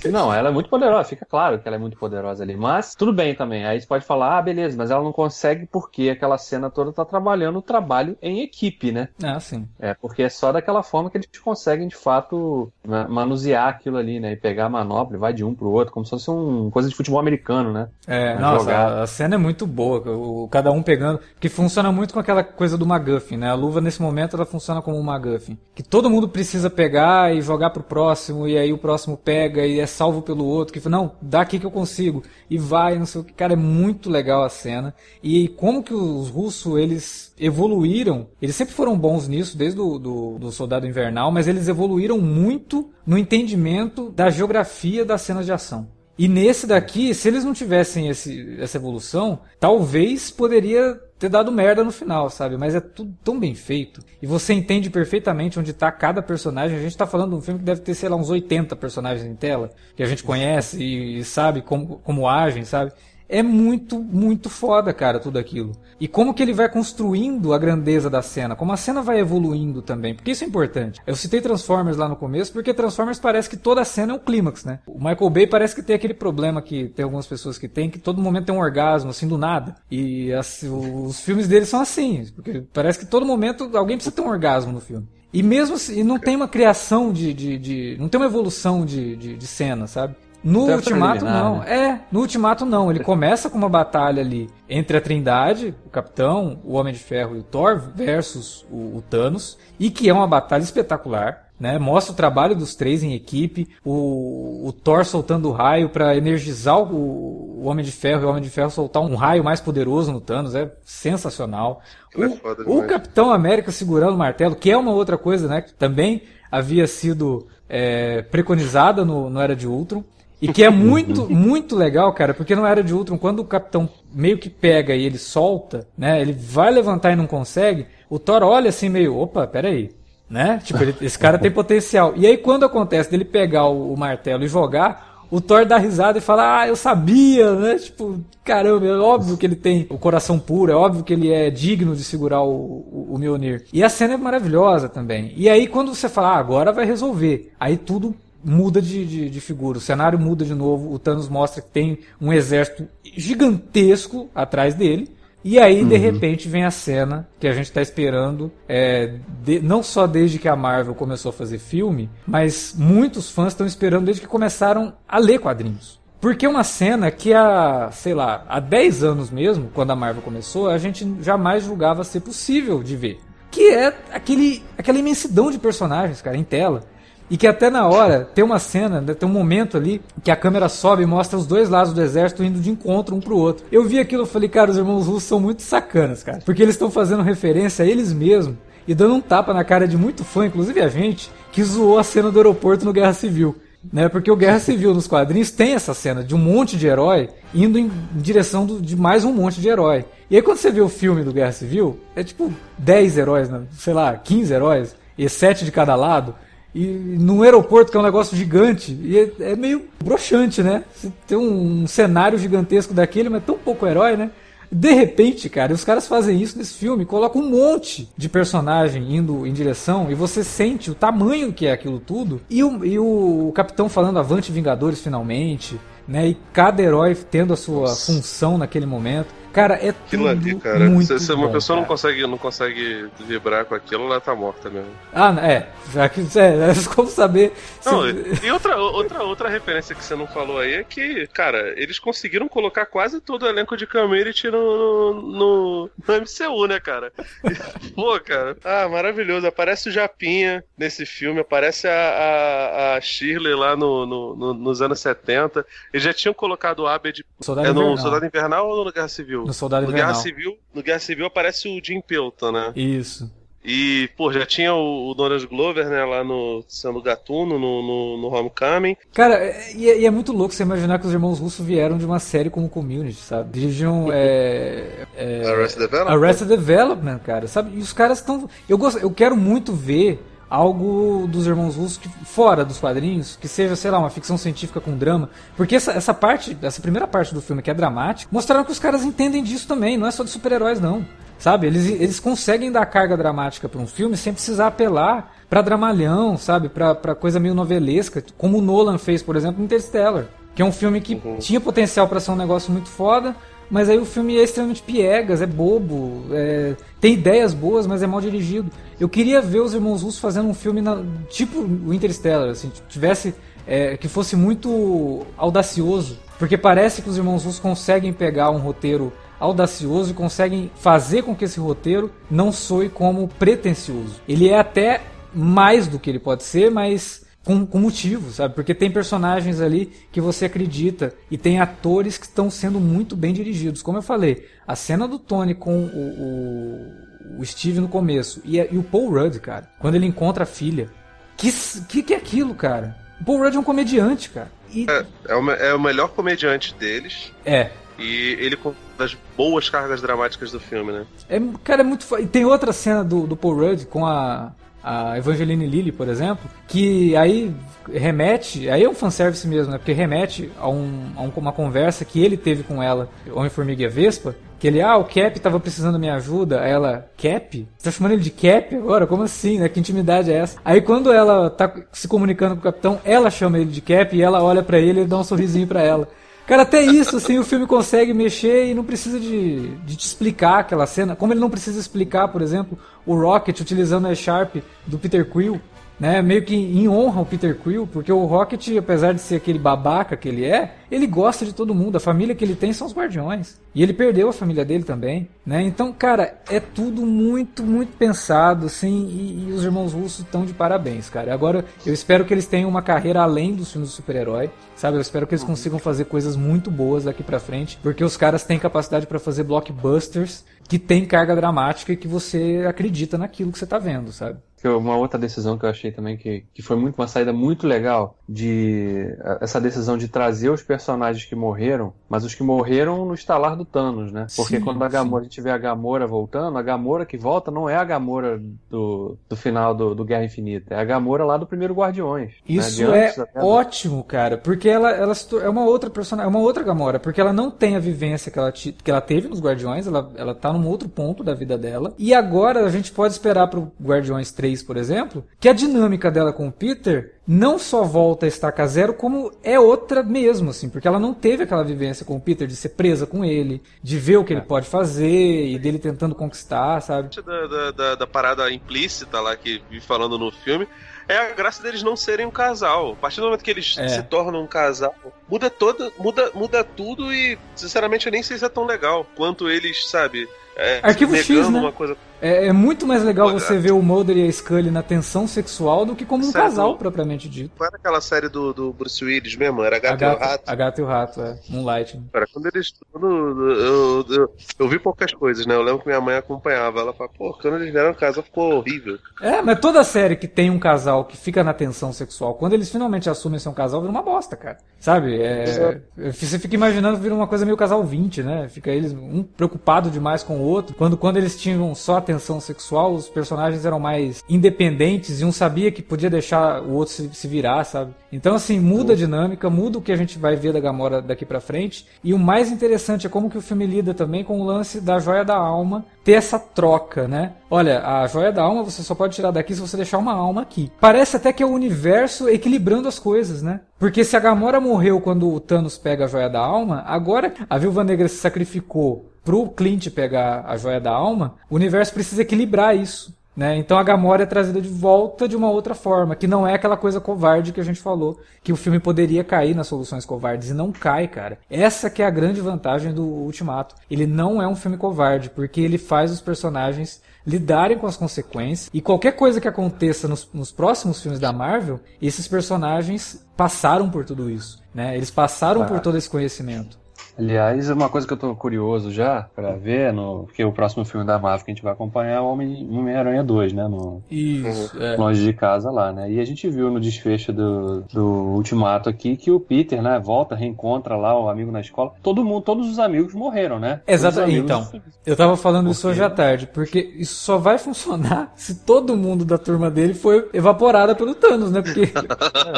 sim, não, ela é muito poderosa, fica claro que ela é muito poderosa ali. Mas tudo bem também. Aí você pode falar, ah, beleza, mas ela não consegue porque aquela cena toda tá trabalhando o trabalho em equipe, né? Ah, sim. É, porque é só daquela forma que eles conseguem, de fato, manusear aquilo ali, né? E pegar a manopla e vai de um pro outro, como se fosse uma coisa de futebol americano, né? É, nossa, a, a, cena é muito boa. Cada um pegando que funciona muito com aquela coisa do McGuffin, né? A luva nesse momento ela funciona como um McGuffin. Que todo mundo precisa pegar e jogar pro próximo, e aí o próximo pega e é salvo pelo outro, que não, dá aqui que eu consigo. E vai, não sei o que. Cara, é muito legal a cena. E como que os russos, eles evoluíram, eles sempre foram bons nisso, desde o do, do Soldado Invernal, mas eles evoluíram muito no entendimento da geografia das cenas de ação. E nesse daqui, se eles não tivessem esse, essa evolução, talvez poderia ter dado merda no final, sabe? Mas é tudo tão bem feito. E você entende perfeitamente onde tá cada personagem. A gente tá falando de um filme que deve ter, sei lá, uns 80 personagens em tela, que a gente conhece e, sabe como, como agem, sabe? É muito, muito foda, cara, tudo aquilo. E como que ele vai construindo a grandeza da cena, como a cena vai evoluindo também, porque isso é importante. Eu citei Transformers lá no começo, porque Transformers parece que toda a cena é um clímax, né? O Michael Bay parece que tem aquele problema que tem algumas pessoas que tem, que todo momento tem um orgasmo, assim, do nada. E os filmes dele são assim, porque parece que todo momento alguém precisa ter um orgasmo no filme. E mesmo assim, não tem uma criação de, de, de não tem uma evolução de, de, de cena, sabe? No Até Ultimato, não. É, no Ultimato, não. Ele começa com uma batalha ali entre a Trindade, o Capitão, o Homem de Ferro e o Thor versus o, o Thanos, e que é uma batalha espetacular. Né? Mostra o trabalho dos três em equipe, o, o Thor soltando o raio para energizar o, o Homem de Ferro e o Homem de Ferro soltar um raio mais poderoso no Thanos, é sensacional. Aquilo é O, o. Capitão América segurando o martelo, que é uma outra coisa, né? Que também havia sido é, preconizada no, no Era de Ultron. E que é muito, muito legal, cara, porque no Era de Ultron, quando o Capitão meio que pega e ele solta, né? Ele vai levantar e não consegue, o Thor olha assim meio, opa, peraí. Né? Tipo, ele- esse cara tem potencial. E aí quando acontece dele pegar o, o martelo e jogar, o Thor dá risada e fala, ah, eu sabia, né? Tipo, caramba, é óbvio que ele tem o coração puro, é óbvio que ele é digno de segurar o, o, o Mjolnir. E a cena é maravilhosa também. E aí quando você fala, ah, agora vai resolver, aí tudo muda de, de, de figura, o cenário muda de novo, o Thanos mostra que tem um exército gigantesco atrás dele. E aí, de repente, vem a cena que a gente está esperando, é, de- não só desde que a Marvel começou a fazer filme, mas muitos fãs estão esperando desde que começaram a ler quadrinhos. Porque é uma cena que há, sei lá, há 10 anos mesmo, quando a Marvel começou, a gente jamais julgava ser possível de ver. Que é aquele, aquela imensidão de personagens, cara, em tela. E que até na hora tem uma cena, né, tem um momento ali que a câmera sobe e mostra os dois lados do exército indo de encontro um pro outro. Eu vi aquilo e falei, cara, os irmãos russos são muito sacanas, cara. Porque eles estão fazendo referência a eles mesmos e dando um tapa na cara de muito fã, inclusive a gente, que zoou a cena do aeroporto no Guerra Civil. Né, porque o Guerra Civil nos quadrinhos tem essa cena de um monte de herói indo em direção do- de mais um monte de herói. E aí quando você vê o filme do Guerra Civil, é tipo 10 heróis, né? sei lá, 15 heróis, e 7 de cada lado. E num aeroporto que é um negócio gigante, e é, é meio broxante, né? Você tem um, cenário gigantesco daquele, mas tão pouco herói, né? De repente, cara, os caras fazem isso nesse filme, colocam um monte de personagem indo em direção e você sente o tamanho que é aquilo tudo. E o, e o capitão falando Avante Vingadores finalmente, né? E cada herói tendo a sua função naquele momento. Cara, é Aquilo tudo ali, cara. muito Se, se uma bom, pessoa não cara. consegue, não consegue vibrar com aquilo, ela tá morta mesmo. Ah, é. Já que é, é como saber. se- Não, e outra, outra, outra referência que você não falou aí é que, cara, eles conseguiram colocar quase todo o elenco de Community no, no, no MCU, né, cara? E, Pô, cara, ah, maravilhoso. Aparece o Japinha nesse filme, aparece a, a, a Shirley lá no, no- no- nos anos 70. Eles já tinham colocado o Abed. Soldado É no Invernal. Soldado Invernal ou no Guerra Civil? No Soldado no Guerra. Civil, no Guerra Civil aparece o Jim Pelton, né? Isso. E, pô, já tinha o, o Donald Glover, né, lá no sendo gatuno, no, no, no Homecoming. Cara, é- e é, e é muito louco você imaginar que os irmãos russos vieram de uma série como Community, sabe? Dirigiam é, é, Arrested Development? Arrested Development, cara, sabe? E os caras estão. Eu, gosto, eu quero muito ver algo dos irmãos russos que, fora dos quadrinhos, que seja, sei lá, uma ficção científica com drama. Porque essa, essa parte, essa primeira parte do filme que é dramática, mostraram que os caras entendem disso também, não é só de super-heróis, não. Sabe? Eles, eles conseguem dar carga dramática para um filme sem precisar apelar pra dramalhão, sabe? Pra coisa meio novelesca, como o Nolan fez, por exemplo, no Interstellar. Que é um filme que tinha potencial para ser um negócio muito foda, mas aí o filme é extremamente piegas, é bobo, é- tem ideias boas, mas é mal dirigido. Eu queria ver os irmãos russos fazendo um filme na- tipo o Interstellar, assim, tivesse é, que fosse muito audacioso, porque parece que os irmãos russos conseguem pegar um roteiro audacioso e conseguem fazer com que esse roteiro não soe como pretensioso. Ele é até mais do que ele pode ser, mas com, com motivo, sabe? Porque tem personagens ali que você acredita e tem atores que estão sendo muito bem dirigidos. Como eu falei, a cena do Tony com o, o, o Steve no começo e, e o Paul Rudd, cara, quando ele encontra a filha. Que, que que é aquilo, cara? O Paul Rudd é um comediante, cara. E, É, é, o, é o melhor comediante deles. é, E ele conversa das boas cargas dramáticas do filme, né? É, cara, é muito. E tem outra cena do, do Paul Rudd com a, a Evangeline Lilly, por exemplo, que aí remete, aí é um fanservice mesmo, né? Porque remete a, um, a um, uma conversa que ele teve com ela, Homem-Formiga e Vespa, que ele, ah, o Cap tava precisando da minha ajuda. Aí ela, Cap? Você tá chamando ele de Cap agora? Como assim, né? Que intimidade é essa? Aí quando ela tá se comunicando com o capitão, ela chama ele de Cap e ela olha para ele e dá um sorrisinho para ela. Cara, até isso, assim, o filme consegue mexer e não precisa de, de te explicar aquela cena. Como ele não precisa explicar, por exemplo, o Rocket utilizando a Sharp do Peter Quill né, meio que em honra ao Peter Quill, porque o Rocket, apesar de ser aquele babaca que ele é, ele gosta de todo mundo. A família que ele tem são os Guardiões. E ele perdeu a família dele também, né? Então, cara, é tudo muito, muito pensado, assim, e, e os irmãos russos estão de parabéns, cara. Agora, eu espero que eles tenham uma carreira além dos filmes do super-herói, sabe? Eu espero que eles consigam fazer coisas muito boas daqui para frente, porque os caras têm capacidade para fazer blockbusters que tem carga dramática e que você acredita naquilo que você tá vendo, sabe? Uma outra decisão que eu achei também que, que foi muito uma saída muito legal de essa decisão de trazer os personagens que morreram, mas os que morreram no estalar do Thanos, né? Porque sim, quando a Gamora, a gente vê a Gamora voltando, a Gamora que volta não é a Gamora do, do final do, do Guerra Infinita, é a Gamora lá do primeiro Guardiões. Né? Isso né? é ótimo, cara, porque ela, ela é uma outra personagem, é uma outra Gamora, porque ela não tem a vivência que ela, que ela teve nos Guardiões, ela, ela tá num outro ponto da vida dela, e agora a gente pode esperar pro Guardiões 3 por exemplo, que a dinâmica dela com o Peter não só volta a estaca zero, como é outra mesmo, assim, porque ela não teve aquela vivência com o Peter de ser presa com ele, de ver o que é. ele pode fazer e dele tentando conquistar, sabe? Da, da, da parada implícita lá que vi falando no filme é a graça deles não serem um casal. A partir do momento que eles é. se tornam um casal, muda toda, muda, muda tudo e, sinceramente, eu nem sei se é tão legal quanto eles, sabe? É, Arquivo X, né? Coisa... É, é, muito mais legal você ver o Mulder e a Scully na tensão sexual do que como um casal, propriamente dito. Qual era aquela série do, do Bruce Willis mesmo? Era a Gata, e o Rato? A Gata e o Rato, é. Moonlight. Cara, quando eles... Quando eu, eu, eu, vi poucas coisas, né? Eu lembro que minha mãe acompanhava. Ela falava, pô, quando eles vieram casal ficou horrível. É, mas toda série que tem um casal que fica na tensão sexual, quando eles finalmente assumem ser um casal, vira uma bosta, cara. Sabe? É, você fica imaginando vira uma coisa meio casal 20, né? Fica eles um preocupado demais com o outro. Quando, quando eles tinham só atenção sexual, os personagens eram mais independentes e um sabia que podia deixar o outro se, se virar, sabe? Então, assim, muda a dinâmica, muda o que a gente vai ver da Gamora daqui para frente. E o mais interessante é como que o filme lida também com o lance da joia da alma, ter essa troca, né? Olha, a joia da alma você só pode tirar daqui se você deixar uma alma aqui. Parece até que é o universo equilibrando as coisas, né? Porque se a Gamora morreu quando o Thanos pega a joia da alma, agora a Viúva Negra se sacrificou pro Clint pegar a joia da alma, o universo precisa equilibrar isso. Né? Então a Gamora é trazida de volta de uma outra forma, que não é aquela coisa covarde que a gente falou, que o filme poderia cair nas soluções covardes e não cai, cara. Essa que é a grande vantagem do Ultimato. Ele não é um filme covarde, porque ele faz os personagens lidarem com as consequências e qualquer coisa que aconteça nos, nos próximos filmes da Marvel, esses personagens passaram por tudo isso, né? Eles passaram por todo esse conhecimento. Aliás, uma coisa que eu tô curioso já para ver, no, porque o próximo filme da Marvel que a gente vai acompanhar é o Homem-Aranha Homem 2, né? No, Isso, é. Longe de casa lá, né? E a gente viu no desfecho do, do Ultimato aqui que o Peter, né, volta, reencontra lá o amigo na escola. Todo mundo, todos os amigos morreram, né? Exatamente. Então, eu tava falando isso hoje à tarde, porque isso só vai funcionar se todo mundo da turma dele foi evaporada pelo Thanos, né? Porque.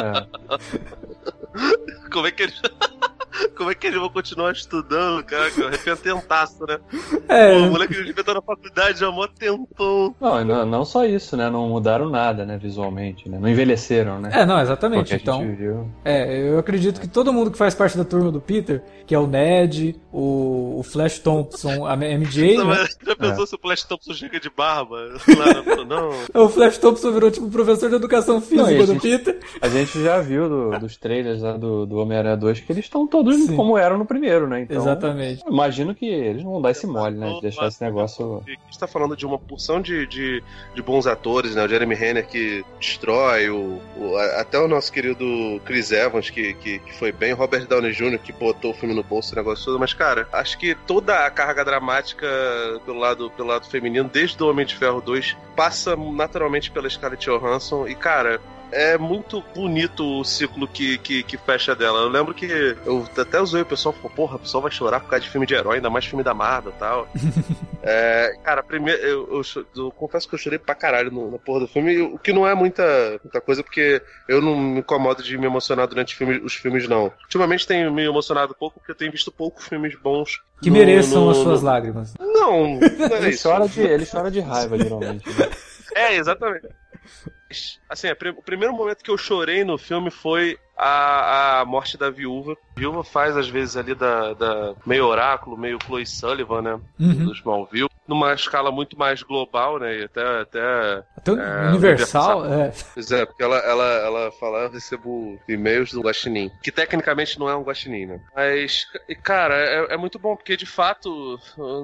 é. Como é que ele. Como é que eles vão continuar estudando, cara? Que arrepententaço, né? É. Pô, o moleque devia estar na faculdade já mó tempão. Não, não, não só isso, né? Não mudaram nada, né? Visualmente, né? Não envelheceram, né? É, não, exatamente. então, é, eu acredito que todo mundo que faz parte da turma do Peter, que é o Ned, o, o Flash Thompson, a MJ. Não, né? Já pensou é. se o Flash Thompson chega de barba? Lá, não. o Flash Thompson virou tipo professor de educação física não, do gente, Peter. A gente já viu do, dos trailers lá do, do Homem-Aranha 2 que eles estão todos Sim. como eram no primeiro, né? Então, Exatamente. Imagino que eles não vão dar esse mole, né? De deixar esse negócio. A gente tá falando de uma porção de, de, de bons atores, né? O Jeremy Renner que destrói, o, o, até o nosso querido Chris Evans, que, que, que, foi bem, Robert Downey Jr., que botou o filme no bolso, o negócio todo. Mas, cara, acho que toda a carga dramática pelo lado, pelo lado feminino, desde o Homem de Ferro 2, passa naturalmente pela Scarlett Johansson. E, cara, é muito bonito o ciclo que, que, que, fecha dela. Eu lembro que eu até usei o pessoal falou, porra, o pessoal vai chorar por causa de filme de herói, ainda mais filme da Marvel e tal. é, cara, primeiro, eu, eu, eu, confesso que eu chorei pra caralho no, na porra do filme, o que não é muita, muita coisa, porque eu não me incomodo de me emocionar durante filme, os filmes, não. Ultimamente tenho me emocionado pouco, porque eu tenho visto poucos filmes bons. Que no, mereçam no, as suas no... lágrimas. Não, não é ele, chora de, ele chora de raiva, geralmente. Né? É, exatamente. Assim, o primeiro momento que eu chorei no filme foi a, a morte da viúva. A viúva faz, às vezes, ali da, da meio oráculo, meio Chloe Sullivan, né? Uhum. Do Smallville. Numa escala muito mais global, né? E até. Até, até é, universal, universal, é. Pois é, porque ela, ela, ela fala, eu recebo e-mails do Guaxinim. Que tecnicamente não é um Guaxinim, né? Mas, cara, é, é muito bom, porque de fato,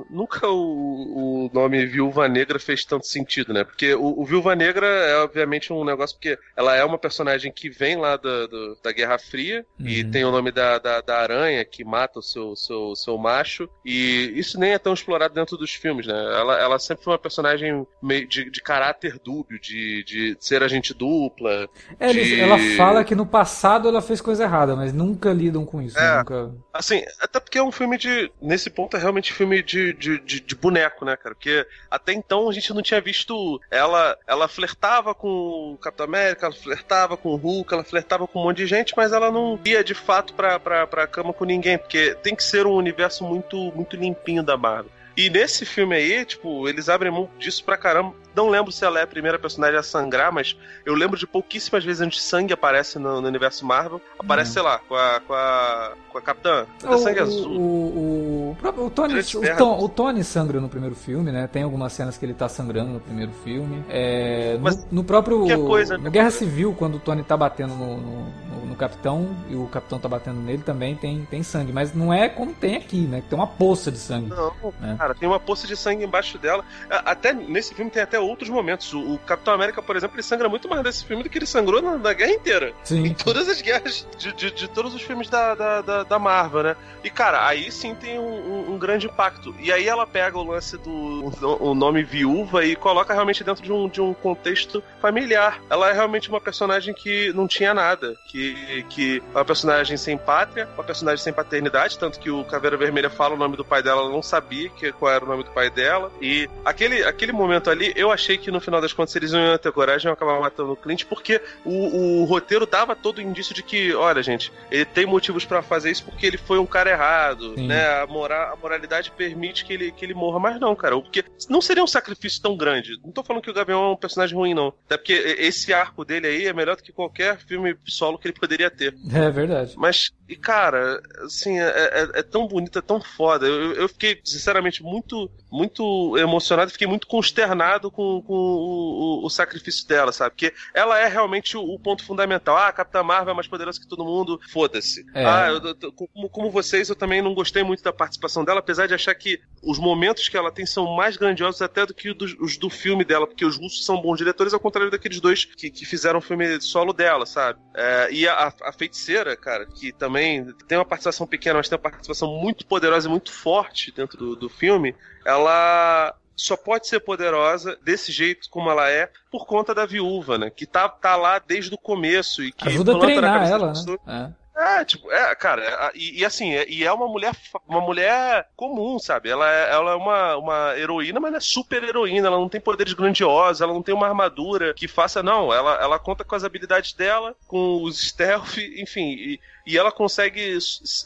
nunca o, o nome Viúva Negra fez tanto sentido, né? Porque o, o Viúva Negra é, obviamente, um negócio, porque ela é uma personagem que vem lá do, do da Guerra Fria uhum. e tem o nome da, da, da, aranha que mata o seu, seu, seu macho. E isso nem é tão explorado dentro dos filmes, né? Ela, ela sempre foi uma personagem meio de, de caráter dúbio, de, de ser agente dupla. É, de... Ela fala que no passado ela fez coisa errada, mas nunca lidam com isso. É, nunca... Assim, até porque é um filme de. Nesse ponto é realmente filme de, de, de, de boneco, né, cara? Porque até então a gente não tinha visto ela. Ela flertava com o Capitão América, ela flertava com o Hulk, ela flertava com um monte de gente, mas ela não ia de fato pra, pra, pra cama com ninguém, porque tem que ser um universo muito, muito limpinho da Marvel. E nesse filme aí, tipo, eles abrem mão disso pra caramba. Não lembro se ela é a primeira personagem a sangrar, mas eu lembro de pouquíssimas vezes onde sangue aparece no, no universo Marvel. Aparece, uhum. sei lá, com a, com a, com a Capitã. O, sangue o, azul. O, o, o, Tony, o, Tom, o, Tony sangra no primeiro filme, né? Tem algumas cenas que ele tá sangrando no primeiro filme. É, no, no, próprio. Coisa, na Guerra Civil, quando o Tony tá batendo no, no, no, Capitão e o Capitão tá batendo nele, também tem, tem sangue. Mas não é como tem aqui, né? Tem uma poça de sangue. Não, né? cara, tem uma poça de sangue embaixo dela. Até nesse filme tem até outros momentos. O, o, Capitão América, por exemplo, ele sangra muito mais nesse filme do que ele sangrou na, na guerra inteira. Sim. Em todas as guerras de, de, de todos os filmes da, da, da, da, Marvel, né? E, cara, aí sim tem um, um, um, grande impacto. E aí ela pega o lance do o nome viúva e coloca realmente dentro de um, de um contexto familiar. Ela é realmente uma personagem que não tinha nada. Que, que é uma personagem sem pátria, uma personagem sem paternidade, tanto que o Caveira Vermelha fala o nome do pai dela, ela não sabia que, qual era o nome do pai dela. E aquele, aquele momento ali, eu achei que no final das contas eles iam ter coragem e acabar matando o Clint, porque o, o roteiro dava todo o indício de que, olha, gente, ele tem motivos para fazer isso porque ele foi um cara errado, Sim. né? A, mora, a moralidade permite que ele, que ele morra, mas não, cara. Porque não seria um sacrifício tão grande. Não tô falando que o Gavião é um personagem ruim, não. Até porque esse arco dele aí é melhor do que qualquer filme solo que ele poderia ter. É verdade. Mas, e cara, assim, é, é, é tão bonito, é tão foda. Eu, eu fiquei, sinceramente, muito, muito emocionado, fiquei muito consternado com, com o, o, o, sacrifício dela, sabe? Porque ela é realmente o, o, ponto fundamental. Ah, a Capitã Marvel é mais poderosa que todo mundo, foda-se. É. Ah, eu, eu, como, como vocês, eu também não gostei muito da participação dela, apesar de achar que os momentos que ela tem são mais grandiosos até do que os do, os do filme dela, porque os russos são bons diretores, ao contrário daqueles dois que, que fizeram o filme solo dela, sabe? É, e a, a feiticeira, cara, que também tem uma participação pequena, mas tem uma participação muito poderosa e muito forte dentro do, do filme, ela só pode ser poderosa desse jeito como ela é por conta da viúva, né? Que tá, tá lá desde o começo e que ajuda a treinar ela, né? É. é. tipo, é, cara, é, e, e, assim, é, e é uma mulher, uma mulher comum, sabe? Ela é, ela é uma, uma heroína, mas não é super heroína, ela não tem poderes grandiosos, ela não tem uma armadura que faça, não. Ela, ela conta com as habilidades dela, com os stealth, enfim, e, e ela consegue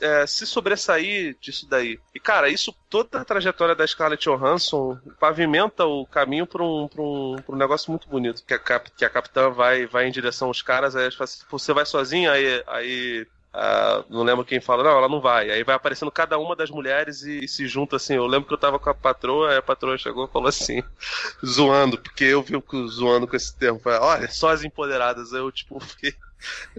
é, se sobressair disso daí. E, cara, isso, toda a trajetória da Scarlett Johansson pavimenta o caminho para um, um, um negócio muito bonito. Que a, que a capitã vai, vai em direção aos caras, aí você vai sozinha, aí, aí Uh, não lembro quem fala, não, ela não vai. Aí vai aparecendo cada uma das mulheres e, e, se junta assim. Eu lembro que eu tava com a patroa, aí a patroa chegou e falou assim, zoando, porque eu vi zoando com esse termo. Falei, olha, só as empoderadas. Eu, tipo, fiquei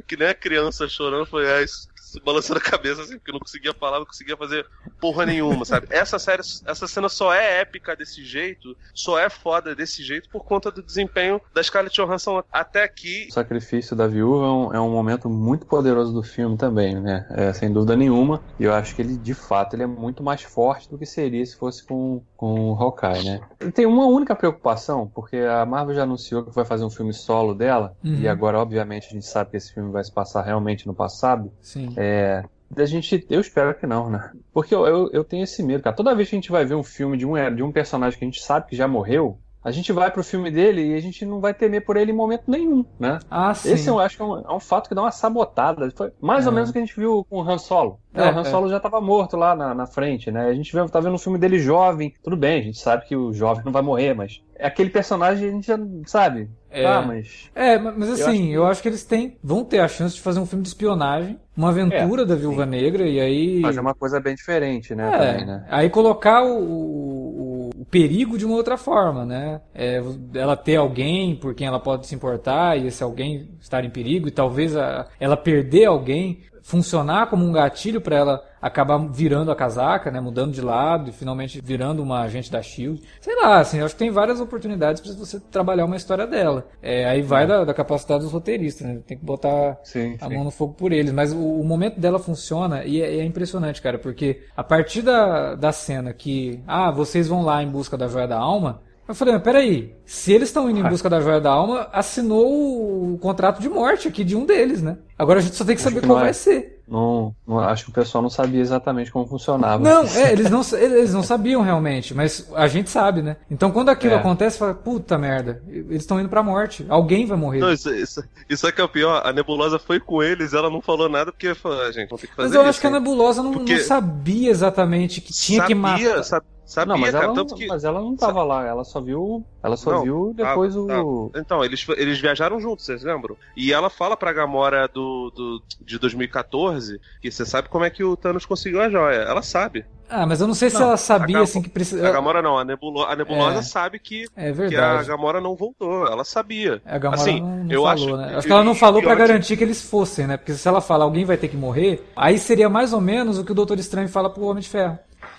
que nem a criança chorando, foi, é, isso, balançando a cabeça assim, porque não conseguia falar, não conseguia fazer porra nenhuma, sabe? Essa série, essa cena só é épica desse jeito, só é foda desse jeito por conta do desempenho da Scarlett Johansson até aqui. O sacrifício da viúva é um, é um momento muito poderoso do filme também, né? É, sem dúvida nenhuma. E eu acho que ele, de fato, ele é muito mais forte do que seria se fosse com, com o Hawkeye, né? Ele tem uma única preocupação, porque a Marvel já anunciou que vai fazer um filme solo dela, Uhum. e agora, obviamente, a gente sabe que esse filme vai se passar realmente no passado. Sim. É, a gente, eu espero que não, né? Porque eu, eu, eu tenho esse medo, cara. Toda vez que a gente vai ver um filme de um, de um personagem que a gente sabe que já morreu, a gente vai pro filme dele e a gente não vai temer por ele em momento nenhum, né? Ah, sim. Esse eu acho que é um, é um fato que dá uma sabotada. Foi mais ou É. menos o que a gente viu com o Han Solo. É, É, o Han é. Solo já estava morto lá na, na frente, né? A gente vê, tá vendo um filme dele jovem. Tudo bem, a gente sabe que o jovem não vai morrer, mas é aquele personagem a gente já sabe. É. Tá, mas. É, ma- mas assim, acho eu acho, que... eles têm, vão ter a chance de fazer um filme de espionagem, uma aventura da Viúva Negra, e aí. Fazer uma coisa bem diferente, né? É, também, né? aí colocar o, o- o perigo de uma outra forma, né? É, ela ter alguém por quem ela pode se importar e esse alguém estar em perigo e talvez a- ela perder alguém funcionar como um gatilho para ela acabar virando a casaca, né, mudando de lado e finalmente virando uma agente da Shield. Sei lá, assim, acho que tem várias oportunidades para você trabalhar uma história dela. É, aí vai da, da capacidade dos roteiristas, né? Tem que botar Sim, a sim. mão no fogo por eles. Mas o, o momento dela funciona e é, é impressionante, cara, porque a partir da, da cena que, ah, vocês vão lá em busca da joia da alma. Eu falei, mas peraí, se eles estão indo em busca da joia da alma, assinou o contrato de morte aqui de um deles, né? Agora a gente só tem que saber qual é. vai ser. Não, não- acho que o pessoal não sabia exatamente como funcionava. Não, é, eles não, eles não sabiam realmente, mas a gente sabe, né? Então quando aquilo É. acontece, fala, puta merda, eles estão indo pra morte. Alguém vai morrer. Não, isso, isso, isso é que é o pior. A Nebulosa foi com eles, ela não falou nada porque falou, ah, gente, vamos ter que fazer Mas eu isso. acho que a hein?" Nebulosa não, não sabia exatamente que tinha que sabia, matar. sa- sabia, Não, mas cara, ela, não, tanto que... mas ela não tava lá, ela só viu. Ela só Não, viu depois tava, o. tava. Então, eles, eles viajaram juntos, vocês lembram? E ela fala pra Gamora do, do, de 2014 que você sabe como é que o Thanos conseguiu a joia. Ela sabe. Ah, mas eu não sei se Não, ela sabia Gam- assim que A precisa. Gamora não, a, Nebulo, a Nebulosa É. sabe que, É que a verdade. Gamora não voltou. Ela sabia. A Gamora assim, não, não eu falou, acho, né? Acho que ela não falou que- garantir que eles fossem, né? Porque se ela fala alguém vai ter que morrer, aí seria mais ou menos o que o Doutor Estranho fala pro Homem de Ferro.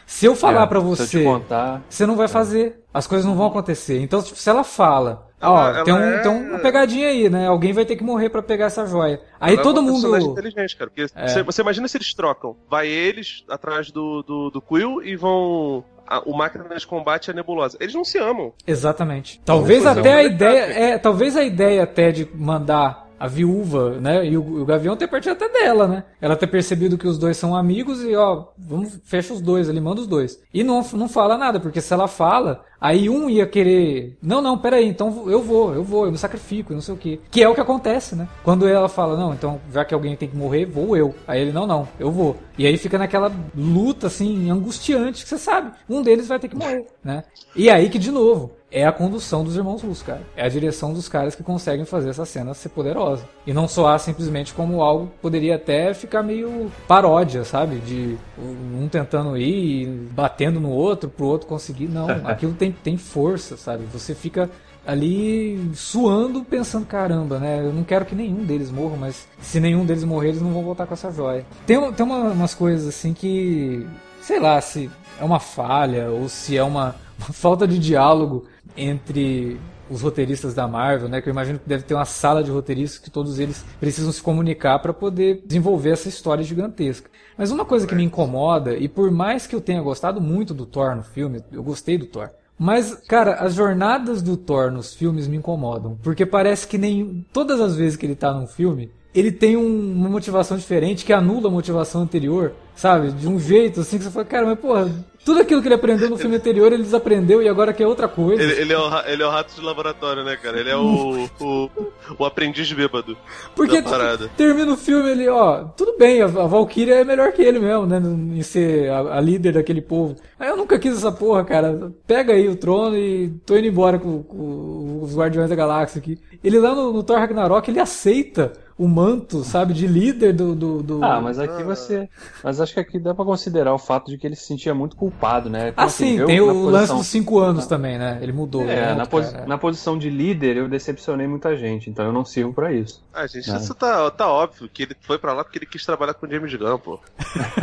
Se eu falar É, pra Se eu você, te contar. você não vai fazer. As coisas não vão acontecer. Então, tipo, se ela fala, Ela- ó, ela tem, um, é- tem uma pegadinha aí, né? Alguém vai ter que morrer pra pegar essa joia. Aí Ela é todo uma personagem mundo. inteligente, cara. Porque É. você, você imagina se eles trocam. Vai eles atrás do, do, do Quill e vão. a- o máquina de combate a nebulosa. Eles não se amam. Exatamente. Talvez até a ideia, é, talvez a ideia até de mandar a viúva, né, e o, o Gavião ter partido até dela, né? Ela ter percebido que os dois são amigos e ó, vamos fecha os dois ali, manda os dois. E não não fala nada, porque se ela fala, aí um ia querer, não, não, peraí, então eu vou, eu vou, eu me sacrifico, não sei o quê. Que é o que acontece, né? Quando ela fala, não, então já que alguém tem que morrer, vou eu. Aí ele, não, não, eu vou. E aí fica naquela luta assim angustiante que você sabe, um deles vai ter que morrer, né? E aí que de novo é a condução dos irmãos Russo, cara. É a direção dos caras que conseguem fazer essa cena ser poderosa. E não soar simplesmente como algo que poderia até ficar meio paródia, sabe? De um tentando ir, batendo no outro, pro outro conseguir. Não, aquilo tem, tem força, sabe? Você fica ali suando, pensando, caramba, né? Eu não quero que nenhum deles morra, mas se nenhum deles morrer, eles não vão voltar com essa joia. Tem, tem uma- umas coisas assim que, sei lá, se é uma falha ou se é uma, uma falta de diálogo entre os roteiristas da Marvel, né? Que eu imagino que deve ter uma sala de roteiristas que todos eles precisam se comunicar para poder desenvolver essa história gigantesca. Mas uma coisa que me incomoda, e por mais que eu tenha gostado muito do Thor no filme, eu gostei do Thor. Mas, cara, as jornadas do Thor nos filmes me incomodam. Porque parece que nem. Todas as vezes que ele tá num filme, ele tem um- uma motivação diferente que anula a motivação anterior, sabe? De um jeito assim que você fala, cara, mas porra, tudo aquilo que ele aprendeu no filme anterior ele desaprendeu e agora quer outra coisa. Ele, ele é, o, ele é o rato de laboratório, né, cara? Ele é o, o, o aprendiz bêbado Porque da parada. termina o filme ele, ó, tudo bem, a, a Valkyria é melhor que ele mesmo, né, em ser a, a líder daquele povo. Aí eu nunca quis essa porra, cara. Pega aí o trono e tô indo embora com, com os Guardiões da Galáxia aqui. Ele lá no, no Thor Ragnarok, ele aceita o manto, sabe, de líder do. do, do... Ah, mas aqui você. Mas acho que aqui dá pra considerar o fato de que ele se sentia muito culpado, né? ah, sim, tem o posição... lance dos cinco anos também, né? Ele mudou. É, na, posi... na, posição de líder eu decepcionei muita gente, então eu não sirvo pra isso. Ah, gente, né? isso tá, tá óbvio, que ele foi pra lá porque ele quis trabalhar com o James Gunn, pô.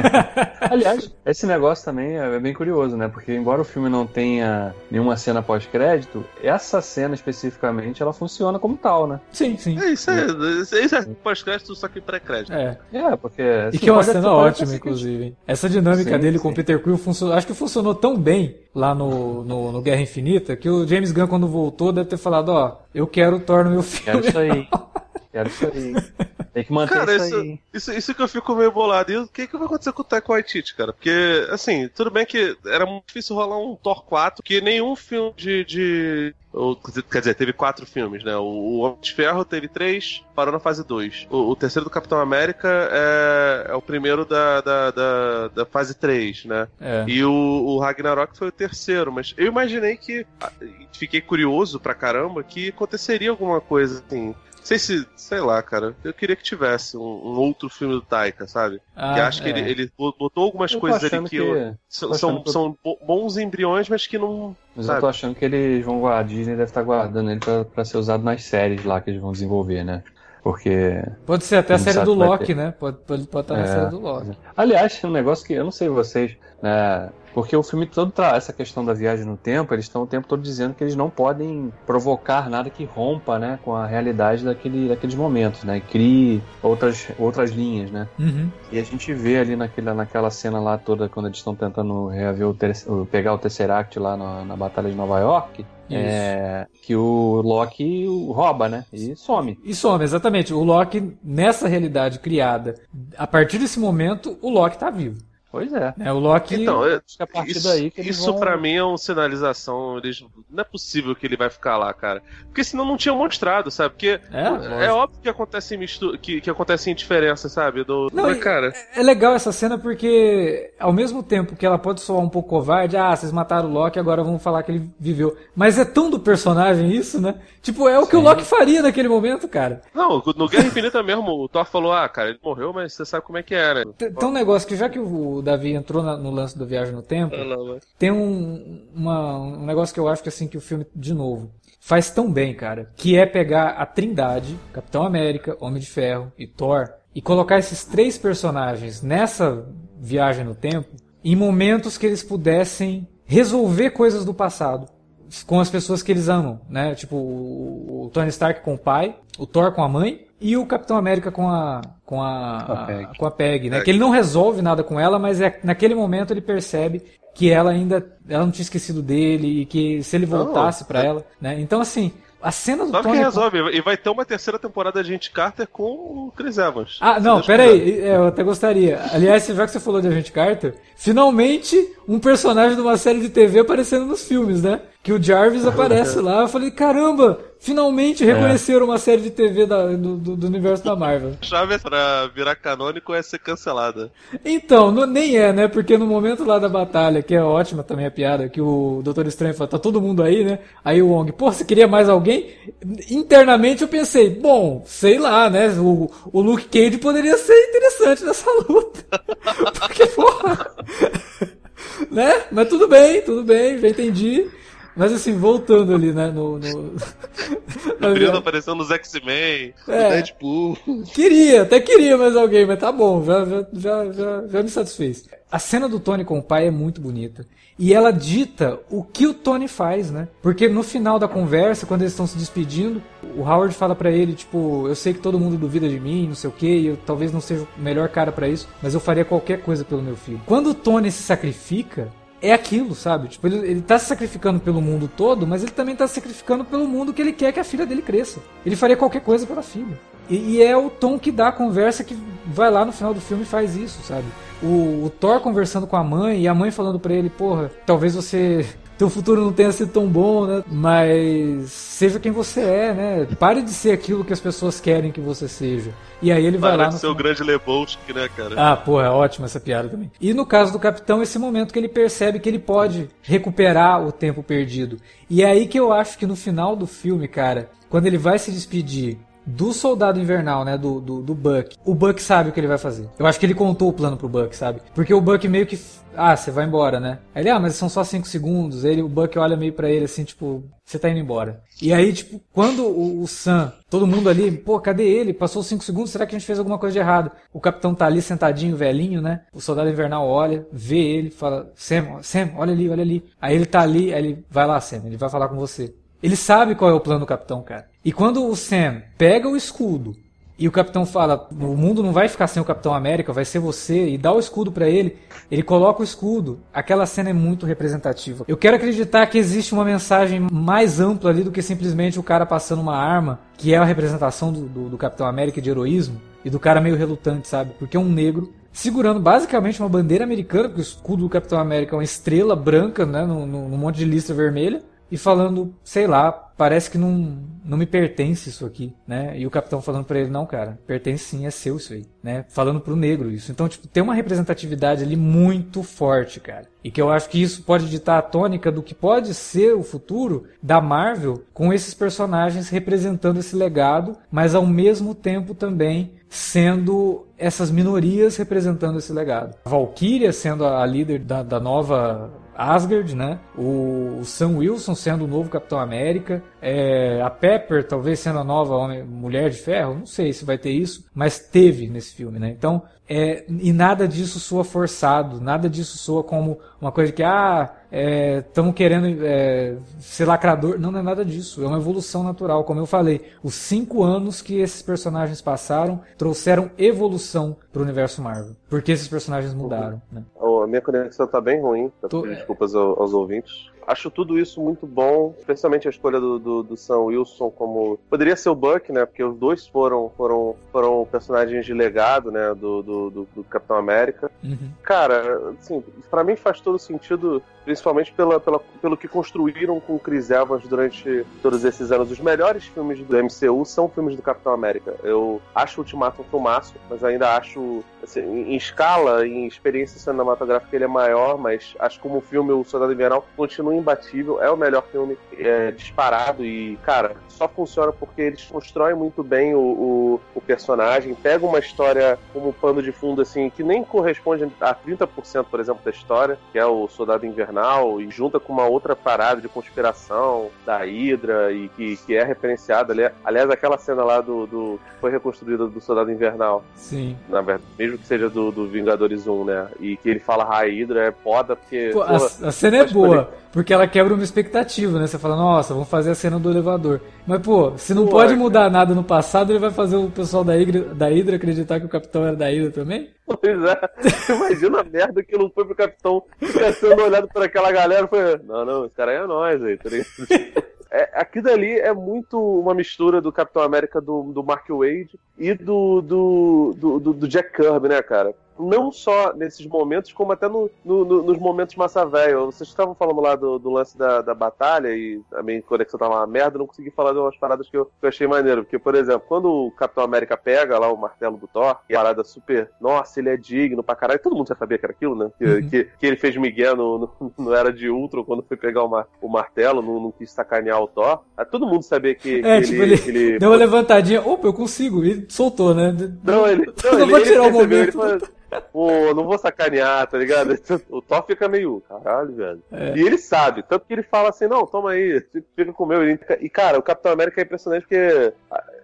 Aliás, esse negócio também é bem curioso, né? Porque embora o filme não tenha nenhuma cena pós-crédito, essa cena especificamente ela funciona como tal, né? Sim, sim. É, isso é, isso é pós-crédito, só que pré-crédito. É. É, porque. E que é uma cena ótima, inclusive. Essa dinâmica sim, dele sim. com o Peter Quill funcionou, acho que funcionou tão bem lá no, no, no, Guerra Infinita que o James Gunn, quando voltou, deve ter falado: Ó, eu quero o Thor no meu filme. Quero isso aí. quero isso aí. Tem que manter cara, isso, isso, aí. Isso, isso que eu fico meio bolado. E o que, que vai acontecer com o Taika Waititi, cara? Porque, assim, tudo bem que era muito difícil rolar um Thor 4, que nenhum filme de... de... Quer dizer, teve quatro filmes, né? O Homem de Ferro teve três, parou na fase 2. O, o, terceiro do Capitão América é, é o primeiro da, da, da, da fase 3, né? É. E o, o, Ragnarok foi o terceiro, mas eu imaginei que. Fiquei curioso pra caramba que aconteceria alguma coisa assim sei se, sei lá, cara. Eu queria que tivesse um, um outro filme do Taika, sabe? Ah, que acho é. que ele, ele, botou algumas coisas ali que, que eu, são, são, que... são, bons embriões, mas que não. Mas sabe? eu tô achando que eles vão guardar, a Disney deve estar guardando ele pra, pra ser usado nas séries lá que eles vão desenvolver, né? Porque. Pode ser até a série do Loki, né? Pode, pode, pode estar é, na série do Loki. Aliás, um negócio que eu não sei vocês, né? Porque o filme todo traz essa questão da viagem no tempo, eles estão o tempo todo dizendo que eles não podem provocar nada que rompa, né, com a realidade daquele, daqueles momentos, né, crie outras, outras linhas, né. Uhum. E a gente vê ali naquela, naquela cena lá toda, quando eles estão tentando reaver o, ter, pegar o Tesseract lá na, na Batalha de Nova York, é, que o Loki rouba, né? E some. E some, exatamente. O Loki, nessa realidade criada, a partir desse momento, o Loki tá vivo. Pois é. é o Loki. Então, é, acho que a partir isso, daí que Isso vão... pra mim é uma sinalização. Eles, não é possível que ele vai ficar lá, cara. Porque senão não tinha mostrado, sabe? Porque é, é óbvio que acontece mistu... que, que acontece indiferença, sabe? Do, não, do... cara. É, é legal essa cena porque, ao mesmo tempo que ela pode soar um pouco covarde, ah, vocês mataram o Loki, agora vamos falar que ele viveu. Mas é tão do personagem isso, né? Tipo, é o Sim. que o Loki faria naquele momento, cara. Não, no Guerra Infinita mesmo, o Thor falou, ah, cara, ele morreu, mas você sabe como é que era. Tem um negócio que já que o Davi entrou na, no lance do Viagem no Tempo, tem um, uma, um negócio que eu acho que assim que o filme, de novo, faz tão bem, cara, que é pegar a Trindade, Capitão América, Homem de Ferro e Thor, e colocar esses três personagens nessa viagem no tempo em momentos que eles pudessem resolver coisas do passado com as pessoas que eles amam, né? Tipo o, Tony Stark com o pai, o Thor com a mãe e o Capitão América com a com a, a, Peg. com a Peg, né? Que ele não resolve nada com ela, mas é, naquele momento ele percebe que ela ainda ela não tinha esquecido dele e que se ele voltasse para é... ela, né? Então assim, a cena do Sabe Tony. que resolve, e vai ter uma terceira temporada de Agente Carter com o Chris Evans. Ah, não, peraí, é, eu até gostaria. Aliás, já que você falou de Agente Carter, finalmente um personagem de uma série de TV aparecendo nos filmes, né? Que o Jarvis aparece lá. Eu falei, caramba, finalmente reconheceram é. uma série de TV da, do, do, do, universo da Marvel. Chave pra virar canônico é ser cancelada. Então, não, nem é, né? Porque no momento lá da batalha, que é ótima também a piada, que o Doutor Estranho fala, tá todo mundo aí, né? Aí o Wong, pô, você queria mais alguém? Internamente eu pensei, bom, sei lá, né? O, o Luke Cage poderia ser interessante nessa luta. Porque, porra. né? Mas tudo bem, tudo bem, já entendi. Mas assim, voltando ali, né, no... no... Querendo aparecendo nos X-Men, é, Deadpool... Queria, até queria mais alguém, mas tá bom, já, já, já, já me satisfez. A cena do Tony com o pai é muito bonita. E ela dita o que o Tony faz, né? Porque no final da conversa, quando eles estão se despedindo, o Howard fala para ele, tipo, eu sei que todo mundo duvida de mim, não sei o que, eu talvez não seja o melhor cara para isso, mas eu faria qualquer coisa pelo meu filho. Quando o Tony se sacrifica, é aquilo, sabe? Tipo, ele, ele tá se sacrificando pelo mundo todo, mas ele também tá se sacrificando pelo mundo que ele quer que a filha dele cresça. Ele faria qualquer coisa pela filha. E, e é o tom que dá a conversa que vai lá no final do filme e faz isso, sabe? O, o Thor conversando com a mãe e a mãe falando para ele, porra, talvez você teu futuro não tenha sido tão bom, né? Mas seja quem você é, né? Pare de ser aquilo que as pessoas querem que você seja. E aí ele vai lá. de ser o grande Lebowski, né, cara? Ah, pô, é ótima essa piada também. E no caso do capitão, esse momento que ele percebe que ele pode recuperar o tempo perdido. E é aí que eu acho que no final do filme, cara, quando ele vai se despedir do soldado invernal, né? Do, do, do Buck. O Buck sabe o que ele vai fazer. Eu acho que ele contou o plano pro Buck, sabe? Porque o Buck meio que. Ah, você vai embora, né? Aí ele, ah, mas são só 5 segundos. Aí ele, o Buck olha meio para ele assim, tipo, você tá indo embora. E aí, tipo, quando o, o Sam, todo mundo ali, pô, cadê ele? Passou 5 segundos, será que a gente fez alguma coisa de errado? O capitão tá ali sentadinho, velhinho, né? O soldado invernal olha, vê ele, fala, Sam, Sam, olha ali, olha ali. Aí ele tá ali, aí ele vai lá, Sam, ele vai falar com você. Ele sabe qual é o plano do capitão, cara. E quando o Sam pega o escudo e o capitão fala: "O mundo não vai ficar sem o Capitão América, vai ser você", e dá o escudo para ele, ele coloca o escudo. Aquela cena é muito representativa. Eu quero acreditar que existe uma mensagem mais ampla ali do que simplesmente o cara passando uma arma, que é a representação do, do, do Capitão América de heroísmo e do cara meio relutante, sabe? Porque é um negro segurando basicamente uma bandeira americana, porque o escudo do Capitão América é uma estrela branca, né, num, monte de lista vermelha e falando, sei lá, parece que não, não me pertence isso aqui, né? E o capitão falando para ele, não, cara, pertence sim, é seu isso aí, né? Falando pro negro isso. Então, tipo, tem uma representatividade ali muito forte, cara. E que eu acho que isso pode ditar a tônica do que pode ser o futuro da Marvel com esses personagens representando esse legado, mas ao mesmo tempo também sendo essas minorias representando esse legado. A Valkyria sendo a líder da, da nova Asgard, né? O, Sam Wilson sendo o novo Capitão América, é, a Pepper talvez sendo a nova Homem, Mulher de Ferro, não sei se vai ter isso, mas teve nesse filme, né? Então, é, e nada disso soa forçado, nada disso soa como uma coisa que, ah, estamos é, querendo é, ser lacrador. Não, não é nada disso. É uma evolução natural. Como eu falei, os cinco anos que esses personagens passaram trouxeram evolução para o universo Marvel. Porque esses personagens mudaram. Né? A minha conexão tá bem ruim. Tô... Desculpas aos ouvintes. Acho tudo isso muito bom, especialmente a escolha do, do, do, Sam Wilson como. Poderia ser o Buck, né? Porque os dois foram, foram, foram personagens de legado, né? Do, do, do, do Capitão América. Uhum. Cara, assim, pra mim faz todo sentido, principalmente pela, pela, pelo que construíram com o Chris Evans durante todos esses anos. Os melhores filmes do MCU são filmes do Capitão América. Eu acho o Ultimato um filmaço, mas ainda acho, assim, em escala, em experiência cinematográfica, ele é maior, mas acho como filme O Soldado Invernal continua imbatível, é o melhor filme é, disparado e, cara, só funciona porque eles constroem muito bem o, o, o, personagem, pega uma história como pano de fundo, assim, que nem corresponde a 30%, por exemplo, da história, que é o Soldado Invernal, e junta com uma outra parada de conspiração da Hydra e que, que é referenciada. Aliás, aquela cena lá do, do foi reconstruída do Soldado Invernal. Sim. Na verdade, mesmo que seja do, do Vingadores 1, né? E que ele fala a Hydra é foda porque. Pô, porra, a, a, cena é boa. Porque ela quebra uma expectativa, né? Você fala, nossa, vamos fazer a cena do elevador. Mas, pô, se não pô, pode mudar nada no passado, ele vai fazer o pessoal da Hydra, da Hydra acreditar que o capitão era da Hydra também? Pois é. Imagina a merda que não foi pro capitão ficar sendo olhado por aquela galera. Foi, não, não, esse cara aí é nós aí, tá é, aquilo ali é muito uma mistura do Capitão América do, do Mark Wade e do, do, do, do Jack Kirby, né, cara? Não só nesses momentos, como até no, no, no, nos momentos massa velho. Vocês estavam falando lá do, do, lance da, da batalha e a minha conexão tava uma merda, não consegui falar de umas paradas que eu, que eu, achei maneiro. Porque, por exemplo, quando o Capitão América pega lá o martelo do Thor, é uma parada super, nossa, ele é digno pra caralho, todo mundo já sabia que era aquilo, né? Que, uhum. que, que, ele fez Miguel no, no, Era de Ultron quando foi pegar o, mar, o martelo, não, não quis sacanear o Thor. Aí todo mundo sabia que, é, tipo, ele, ele, ele, Deu uma levantadinha, opa, eu consigo, e soltou, né? Não, ele. Não, não ele, vou tirar o momento. Ele, Pô, não vou sacanear, tá ligado? O Thor fica meio, caralho, velho. É. E ele sabe, tanto que ele fala assim, não, toma aí, fica com o meu. E, cara, o Capitão América é impressionante porque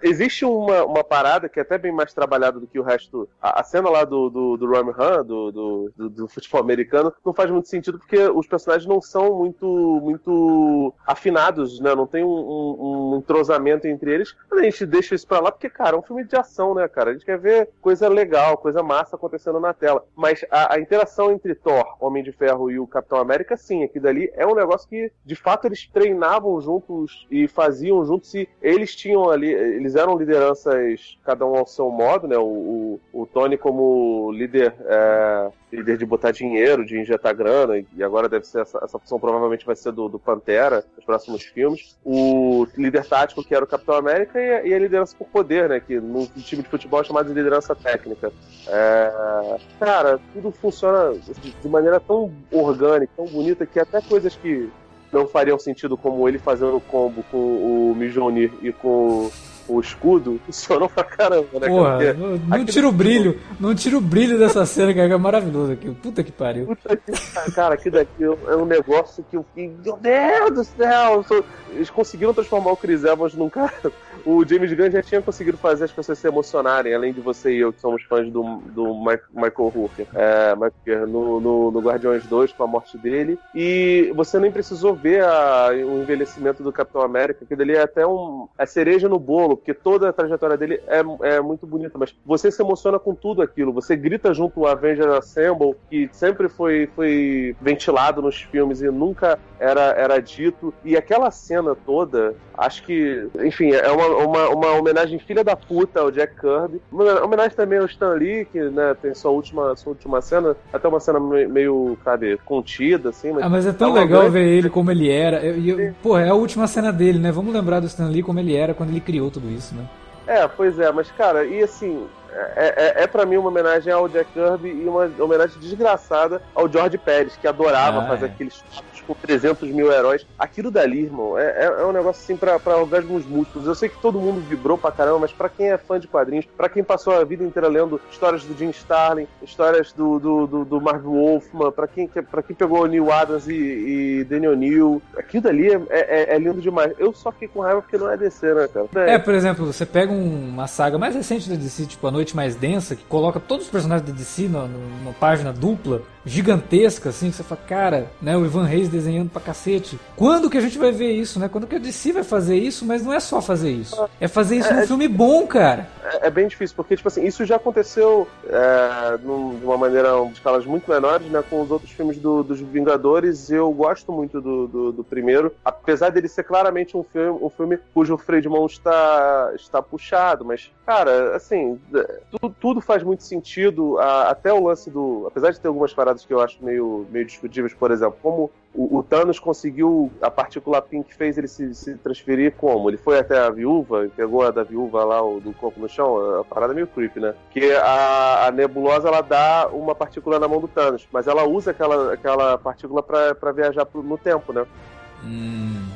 existe uma, uma parada que é até bem mais trabalhada do que o resto. A, a cena lá do, do, do Ram Han, do, do, do, do, futebol americano, não faz muito sentido porque os personagens não são muito, muito afinados, né? Não tem um, um, um entrosamento entre eles. A gente deixa isso pra lá porque, cara, é um filme de ação, né, cara? A gente quer ver coisa legal, coisa massa acontecendo na tela. Mas a, a interação entre Thor, Homem de Ferro e o Capitão América, sim, aqui dali é um negócio que, de fato, eles treinavam juntos e faziam juntos e eles tinham ali. Eles eles eram lideranças, cada um ao seu modo, né? O, o, o Tony como líder, é, líder de botar dinheiro, de injetar grana, e agora deve ser essa, essa função provavelmente vai ser do, do Pantera nos próximos filmes. O líder tático, que era o Capitão América, e e a liderança por poder, né? Que no time de futebol é chamado de liderança técnica. É, cara, tudo funciona de maneira tão orgânica, tão bonita, que até coisas que não fariam sentido como ele fazendo o combo com o Mijonir e com o escudo, funcionou pra caramba, né? Porra, Porque não, não tira o brilho, não tira o brilho dessa cena, cara, que é maravilhoso aqui. Puta que pariu. Puta que cara, aquilo daqui é um negócio que eu fiquei, meu Deus do céu! Eles conseguiram transformar o Chris Evans num cara. O James Gunn já tinha conseguido fazer as pessoas se emocionarem, além de você e eu, que somos fãs do, do Michael Hooker, é, Michael no, no, no Guardiões 2, com a morte dele. E você nem precisou ver a- o envelhecimento do Capitão América, que dele é até um, a cereja no bolo, porque toda a trajetória dele é, é muito bonita, mas você se emociona com tudo aquilo. Você grita junto o Avengers Assemble, que sempre foi, foi ventilado nos filmes e nunca era, era dito. E aquela cena toda, acho que, enfim, é uma, uma, uma homenagem filha da puta ao Jack Kirby. Uma homenagem também ao Stan Lee, que né, tem sua última, sua última cena, até uma cena me- meio, sabe, contida, assim. Ah, mas é tão uma legal grande- ver ele como ele era. Eu- porra, é a última cena dele, né? Vamos lembrar do Stan Lee como ele era quando ele criou tudo isso, né? É, pois é, mas cara, e assim, é, é, é para mim uma homenagem ao Jack Kirby e uma homenagem desgraçada ao George Pérez, que adorava Ah, fazer é. aqueles com 300 mil heróis. Aquilo dali, irmão, é, é, é um negócio assim pra, pra orgasmos múltiplos. Eu sei que todo mundo vibrou pra caramba, mas pra quem é fã de quadrinhos, pra quem passou a vida inteira lendo histórias do Jim Starlin, histórias do, do, do, do Marv Wolfman, pra quem, pra quem pegou Neil Adams e, e Daniel Neal, aquilo dali é, é, é lindo demais. Eu só fiquei com raiva porque não é DC, né, cara? É, por exemplo, você pega um- uma saga mais recente da DC, tipo A Noite Mais Densa, que coloca todos os personagens da DC numa página dupla, gigantesca, assim, que você fala, cara, né, o Ivan Reis desenhando pra cacete. Quando que a gente vai ver isso, né? Quando que a DC vai fazer isso, mas não é só fazer isso. É fazer isso num filme bom, cara. é, é bem difícil, porque, tipo assim, isso já aconteceu é, num- de uma maneira, de escalas muito menores, né, com os outros filmes do- dos Vingadores. Eu gosto muito do, do, do primeiro, apesar dele ser claramente um filme, um filme cujo freio de mão está, está puxado, mas, cara, assim, tudo, tudo faz muito sentido, a- até o lance do. Apesar de ter algumas paradas que eu acho meio, meio discutíveis, por exemplo, como o, o Thanos conseguiu, a partícula Pink fez ele se, se transferir como? Ele foi até a viúva, e pegou a da viúva lá, o do corpo no chão, a parada é meio creepy, né? Que a, a nebulosa, ela dá uma partícula na mão do Thanos, mas ela usa aquela, aquela partícula pra, pra viajar pro- no tempo, né? Hum,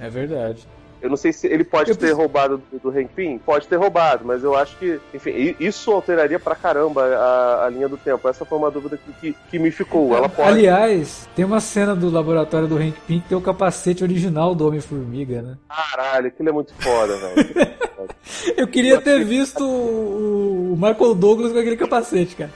é verdade. Eu não sei se ele pode Eu ter preciso- roubado do, do Hank Pym, pode ter roubado, mas eu acho que, enfim, isso alteraria pra caramba a, a linha do tempo. Essa foi uma dúvida que, que, que me ficou. Ela pode. Aliás, tem uma cena do laboratório do Hank Pym que tem o capacete original do Homem-Formiga, né? Caralho, aquilo é muito foda, velho. Eu queria ter visto o Michael Douglas com aquele capacete, cara.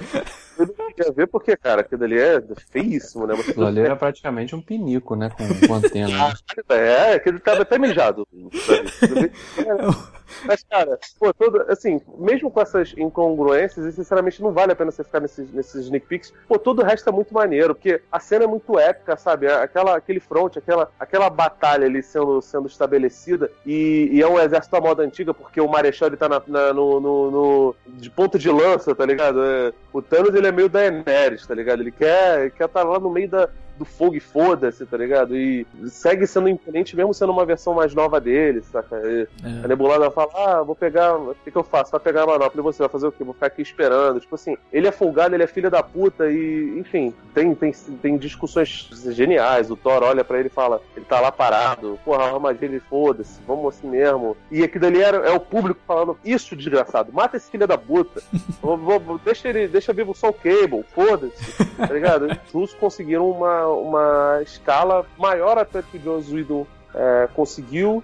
Eu não queria ver porque, cara, aquilo ali é feíssimo, né? Você Aquilo ali era praticamente um pinico, né? Com, com antena. né? É, aquele tava até mijado. Mas, cara, pô, todo, assim, mesmo com essas incongruências, e sinceramente não vale a pena você ficar nesses, nesses sneak peeks, pô, todo o resto é muito maneiro, porque a cena é muito épica, sabe? Aquela, aquele front, aquela, aquela batalha ali sendo, sendo estabelecida, e, e é um exército à moda antiga, porque o Marechal ele tá na, na- no, no, no- de ponta de lança, tá ligado? É, o Thanos ele é meio Daenerys, tá ligado? Ele quer estar tá lá no meio da, do fogo e foda-se, tá ligado? E segue sendo imponente mesmo sendo uma versão mais nova dele, saca? E É. a Nebulada fala, ah, vou pegar, o que, que eu faço? Vai pegar a manopla, e você vai fazer o quê? Vou ficar aqui esperando. Tipo assim, ele é folgado, ele é filho da puta e, enfim, tem, tem, tem discussões geniais. O Thor olha pra ele e fala, ele tá lá parado, porra, armadilha, ele foda-se, vamos assim mesmo. E aquilo ali era, é o público falando, isso, desgraçado, mata esse filho da puta. Vou- vou- vou- deixa ele, deixa vivo só o Cable, foda-se, tá ligado? Os russos conseguiram uma, uma escala maior até que o Whedon é, conseguiu.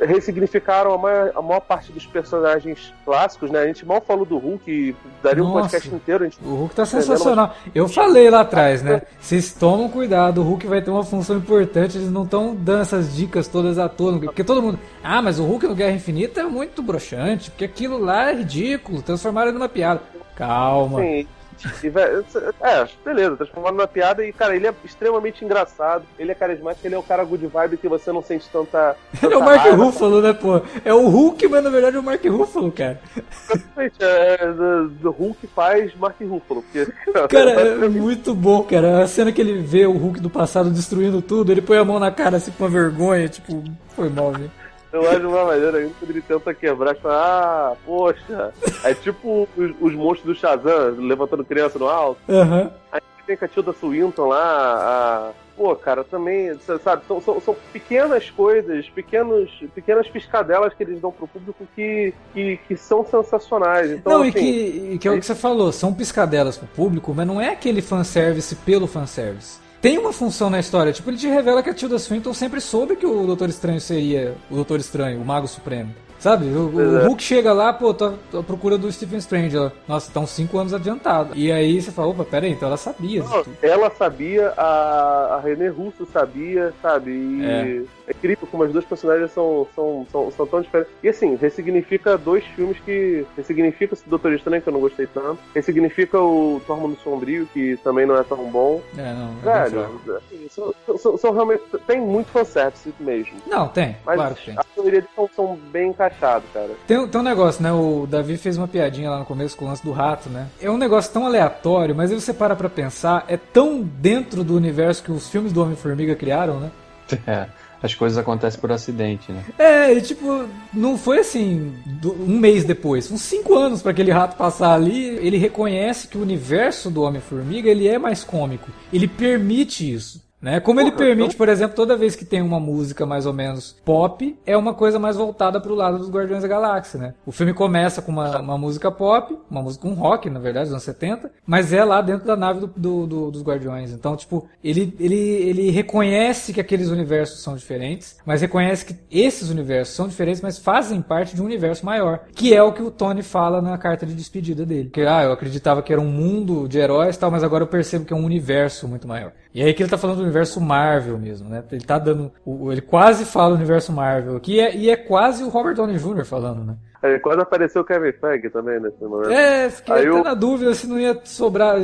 Ressignificaram a maior, a maior parte dos personagens clássicos, né? A gente mal falou do Hulk, daria um Nossa. podcast inteiro. O Hulk tá sensacional. Eu falei lá atrás, né? Vocês tomam cuidado, o Hulk vai ter uma função importante, eles não estão dando essas dicas todas à toa. Porque todo mundo. Ah, mas o Hulk no Guerra Infinita é muito broxante, porque aquilo lá é ridículo, transformaram ele numa piada. Calma. Sim. E, velho, é, beleza, transformado numa piada e, cara, ele é extremamente engraçado, ele é carismático, ele é o cara good vibe que você não sente tanta. Ele é o tanta Mark raiva. Ruffalo, né, pô? É o Hulk, mas na verdade é o Mark Ruffalo, cara. Exatamente, é, do, do Hulk faz Mark Ruffalo. Porque, Cara, é muito bom, cara. A cena que ele vê o Hulk do passado destruindo tudo, ele põe a mão na cara assim com uma vergonha, tipo, foi mal, viu? Eu acho uma maneira ainda quando ele tenta quebrar, fala, ah, poxa. É tipo os, os monstros do Shazam levantando criança no alto. Aham. Aí tem a Tilda Swinton lá, pô, cara, também, sabe, são, são, são, pequenas coisas, pequenos, pequenas piscadelas que eles dão pro público que, que, que são sensacionais. Então, não, assim, e, que, e que é o que você falou, são piscadelas pro público, mas não é aquele fanservice pelo fanservice tem uma função na história. Tipo, ele te revela que a Tilda Swinton sempre soube que o Doutor Estranho seria o Doutor Estranho, o Mago Supremo. Sabe? O, o. Hulk chega lá, pô, tô, tô à procura do Stephen Strange. Ela, Nossa, estão cinco anos adiantado. E aí você fala, opa, pera aí, então ela sabia Não. Ela sabia, a, a René Russo sabia, sabe? E É. é. incrível como as duas personagens são, são, são, são tão diferentes. E assim, ressignifica dois filmes que. Ressignifica o Doutor Estranho, que eu não gostei tanto. Ressignifica o Thor Mundo Sombrio, que também não é tão bom. É, não. É Velho, assim, são, são, são realmente. Tem muito fanservice mesmo. Não, tem, Mas claro que tem. a maioria deles são, são bem encaixados, cara. Tem, tem um negócio, né? O Davi fez uma piadinha lá no começo com o lance do rato, né? É um negócio tão aleatório, mas aí você para pra pensar, é tão dentro do universo que os filmes do Homem-Formiga criaram, né? É, as coisas acontecem por acidente, né? É, e tipo, não foi assim do- um mês depois, uns cinco anos pra aquele rato passar ali. Ele reconhece que o universo do Homem-Formiga ele é mais cômico. Ele permite isso. Né? Como ele permite, por exemplo, toda vez que tem uma música mais ou menos pop, é uma coisa mais voltada pro lado dos Guardiões da Galáxia, né? O filme começa com uma, uma música pop, uma música um rock, na verdade, dos anos 70, mas é lá dentro da nave do, do- do- dos Guardiões. Então, tipo, ele, ele, ele reconhece que aqueles universos são diferentes, mas reconhece que esses universos são diferentes, mas fazem parte de um universo maior, que é o que o Tony fala na carta de despedida dele. Que, ah, eu acreditava que era um mundo de heróis tal, mas agora eu percebo que é um universo muito maior. E aí que ele tá falando do universo Marvel mesmo, né? Ele tá dando. Ele quase fala o universo Marvel aqui, e é, e é quase o Robert Downey Jr. falando, né? Aí, Quando apareceu o Kevin Feige também nesse momento. É, fiquei Aí até eu- na dúvida se não ia sobrar.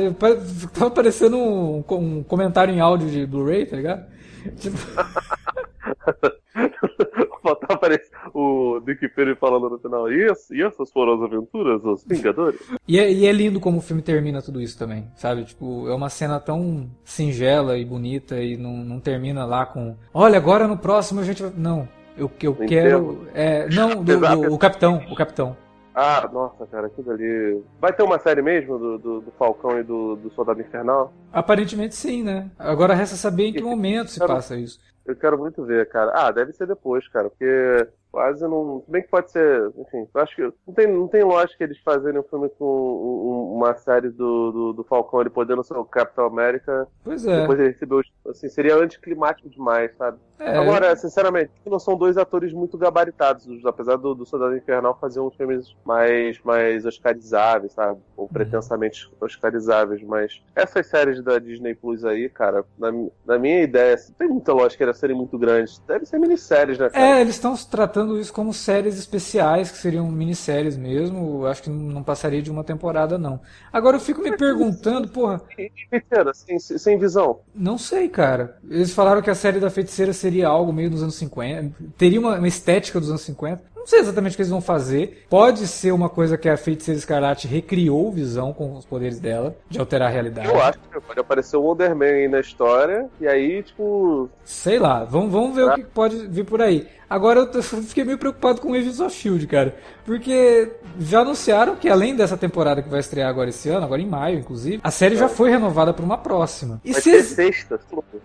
Tava aparecendo um, um comentário em áudio de Blu-ray, tá ligado? Tipo, Faltava aparecer o Nick Fury falando no final. E, e essas foram as aventuras dos Vingadores? e, é, e é lindo como o filme termina tudo isso também, sabe? Tipo, é uma cena tão singela e bonita e não, não termina lá com. Olha, agora no próximo a gente vai. Não. Eu, eu quero. É, não, do, do- o capitão. O capitão. Ah, nossa, cara, aquilo ali. Vai ter uma série mesmo do, do, do Falcão e do, do Soldado Infernal? Aparentemente sim, né? Agora resta saber em que momento se passa isso. Eu quero muito ver, cara. Ah, deve ser depois, cara, porque quase não. Se bem que pode ser. Enfim, eu acho que não tem, não tem lógica eles fazerem um filme com um- um- uma série do, do, do Falcão ele podendo ser o Capitão América. Pois é. Depois ele recebeu. Assim, seria anticlimático demais, sabe? É, Agora, sinceramente, não são dois atores muito gabaritados, os- apesar do, do Soldado Infernal fazer uns filmes mais, mais oscarizáveis, sabe? Ou pretensamente oscarizáveis, mas essas séries da Disney Plus aí, cara, na, na minha ideia, assim, tem muita lógica elas serem muito grandes. Devem ser minisséries, né, cara? É, eles estão tratando isso como séries especiais, que seriam minisséries mesmo. Acho que não passaria de uma temporada, não. Agora eu fico me perguntando, porra, E, e feiticeira, sem, sem visão. não sei, cara. Eles falaram que a série da feiticeira seria algo meio dos anos 50, teria uma, uma estética dos anos 50. Não sei exatamente o que eles vão fazer. Pode ser uma coisa que a feiticeira escarlate recriou visão com os poderes dela, de alterar a realidade. Eu acho que pode aparecer o Wonder Man aí na história, e aí, tipo, Sei lá, vamos, vamos ver o que pode vir por aí. Agora eu tô- fiquei meio preocupado com Agents of Shield, cara. Porque já anunciaram que além dessa temporada que vai estrear agora esse ano, agora em maio, inclusive, a série já foi renovada para uma próxima. E vai se sexta.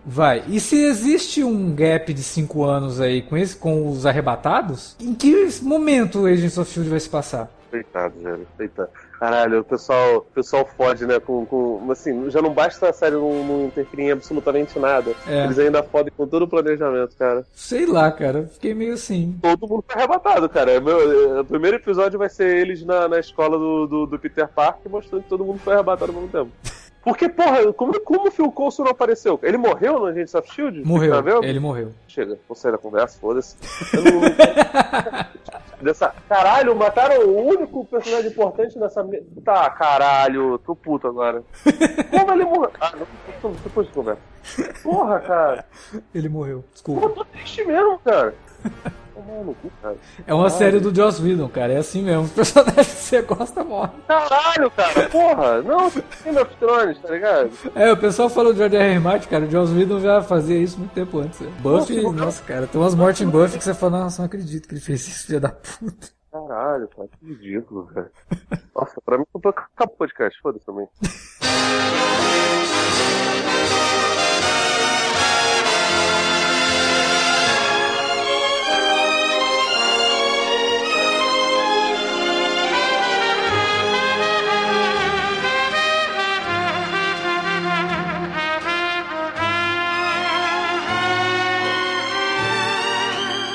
Vai. E se existe um gap de 5 anos aí com esse com os arrebatados, em que momento o Agents of Shield vai se passar? Coitado, velho. Coitado. Caralho, o pessoal, o pessoal fode, né? Com, com. Assim, já não basta a série não, não interferir em absolutamente nada. É. Eles ainda fodem com todo o planejamento, cara. Sei lá, cara. Fiquei meio assim. Todo mundo foi arrebatado, cara. É meu- é, o primeiro episódio vai ser eles na, na escola do, do, do Peter Parker, mostrando que todo mundo foi arrebatado ao mesmo tempo. Porque, porra, como, como o Phil Coulson não apareceu? Ele morreu no Agents of S.H.I.E.L.D.? Morreu. Tá? Ele morreu. Chega, vou sair da conversa, foda-se. Não- Dessa... Caralho, mataram o único personagem importante dessa. me- Tá, caralho, tô puto agora. Como ele morreu? Ah, não, depois de conversa. Porra, cara. Ele morreu. Pô, Desculpa. tô triste mesmo, cara. Tomar no cu, cara. É uma série do Joss Whedon, cara. É assim mesmo. Os personagens que você gosta morrem. Caralho, cara, porra. Não, Game of Thrones, tá ligado? É, o pessoal falou de George R. R. Martin, cara. O Joss Whedon já fazia isso muito tempo antes. né? Buffy, Nossa, nossa, cara. Tem umas mortes em Buffy que você fala, nossa, não acredito que ele fez isso, filho da puta. Caralho, cara, que ridículo, cara. Nossa, pra mim acabou o podcast, foda-se também.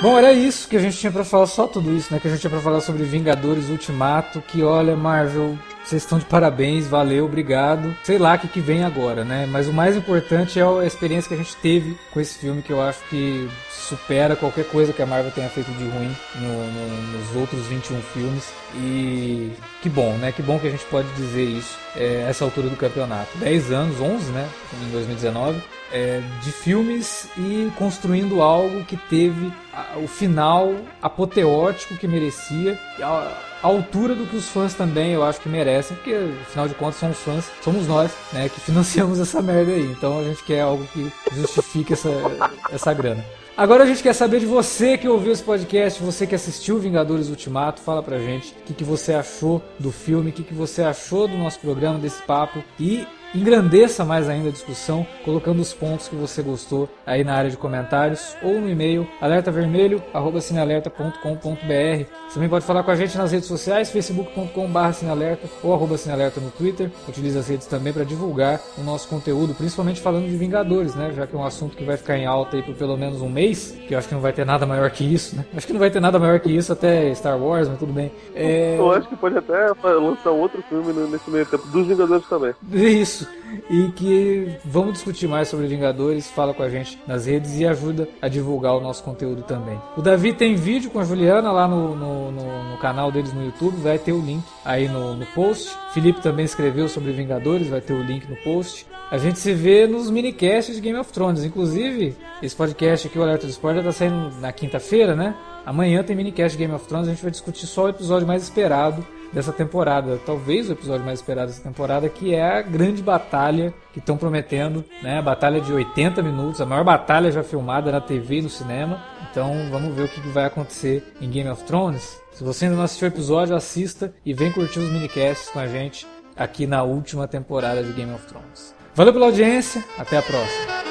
Bom, era isso que a gente tinha pra falar, só tudo isso, né? Que a gente tinha pra falar sobre Vingadores Ultimato, que olha, Marvel, vocês estão de parabéns, valeu, obrigado. Sei lá o que, que vem agora, né? Mas o mais importante é a experiência que a gente teve com esse filme, que eu acho que supera qualquer coisa que a Marvel tenha feito de ruim no, no, nos outros 21 filmes. E que bom, né? Que bom que a gente pode dizer isso é, essa altura do campeonato. 10 anos, 11, né? Em 2019. É, de filmes e construindo algo que teve o final apoteótico que merecia. A, altura do que os fãs também eu acho que merecem, porque afinal de contas somos fãs, somos nós, né, que financiamos essa merda aí. Então a gente quer algo que justifique essa, essa grana. Agora a gente quer saber de você que ouviu esse podcast, você que assistiu Vingadores Ultimato, fala pra gente o que, que você achou do filme, o que, que você achou do nosso programa, desse papo e engrandeça mais ainda a discussão, colocando os pontos que você gostou aí na área de comentários ou no e-mail alertavermelho@cinealerta.com.br. Você também pode falar com a gente nas redes sociais, facebook.com/cinealerta ou arroba cinealerta no Twitter. Utilize as redes também para divulgar o nosso conteúdo, principalmente falando de Vingadores, né? Já que é um assunto que vai ficar em alta aí por pelo menos um mês, que eu acho que não vai ter nada maior que isso, né? Acho que não vai ter nada maior que isso até Star Wars, mas tudo bem. É... Eu acho que pode até lançar outro filme nesse meio tempo dos Vingadores também. Isso isso e que vamos discutir mais sobre Vingadores. Fala com a gente nas redes e ajuda a divulgar o nosso conteúdo também. O Davi tem vídeo com a Juliana lá no, no, no, no canal deles no YouTube, vai ter o link aí no, no post. Felipe também escreveu sobre Vingadores, vai ter o link no post. A gente se vê nos minicasts de Game of Thrones. Inclusive, esse podcast aqui, o Alerta do Spoiler, tá saindo na quinta-feira, né? Amanhã tem minicast Game of Thrones, a gente vai discutir só o episódio mais esperado dessa temporada, talvez o episódio mais esperado dessa temporada, que é a grande batalha que estão prometendo, né? A batalha de 80 minutos, a maior batalha já filmada na TV e no cinema. Então vamos ver o que vai acontecer em Game of Thrones. Se você ainda não assistiu o episódio, assista e vem curtir os minicasts com a gente aqui na última temporada de Game of Thrones. Valeu pela audiência, até a próxima.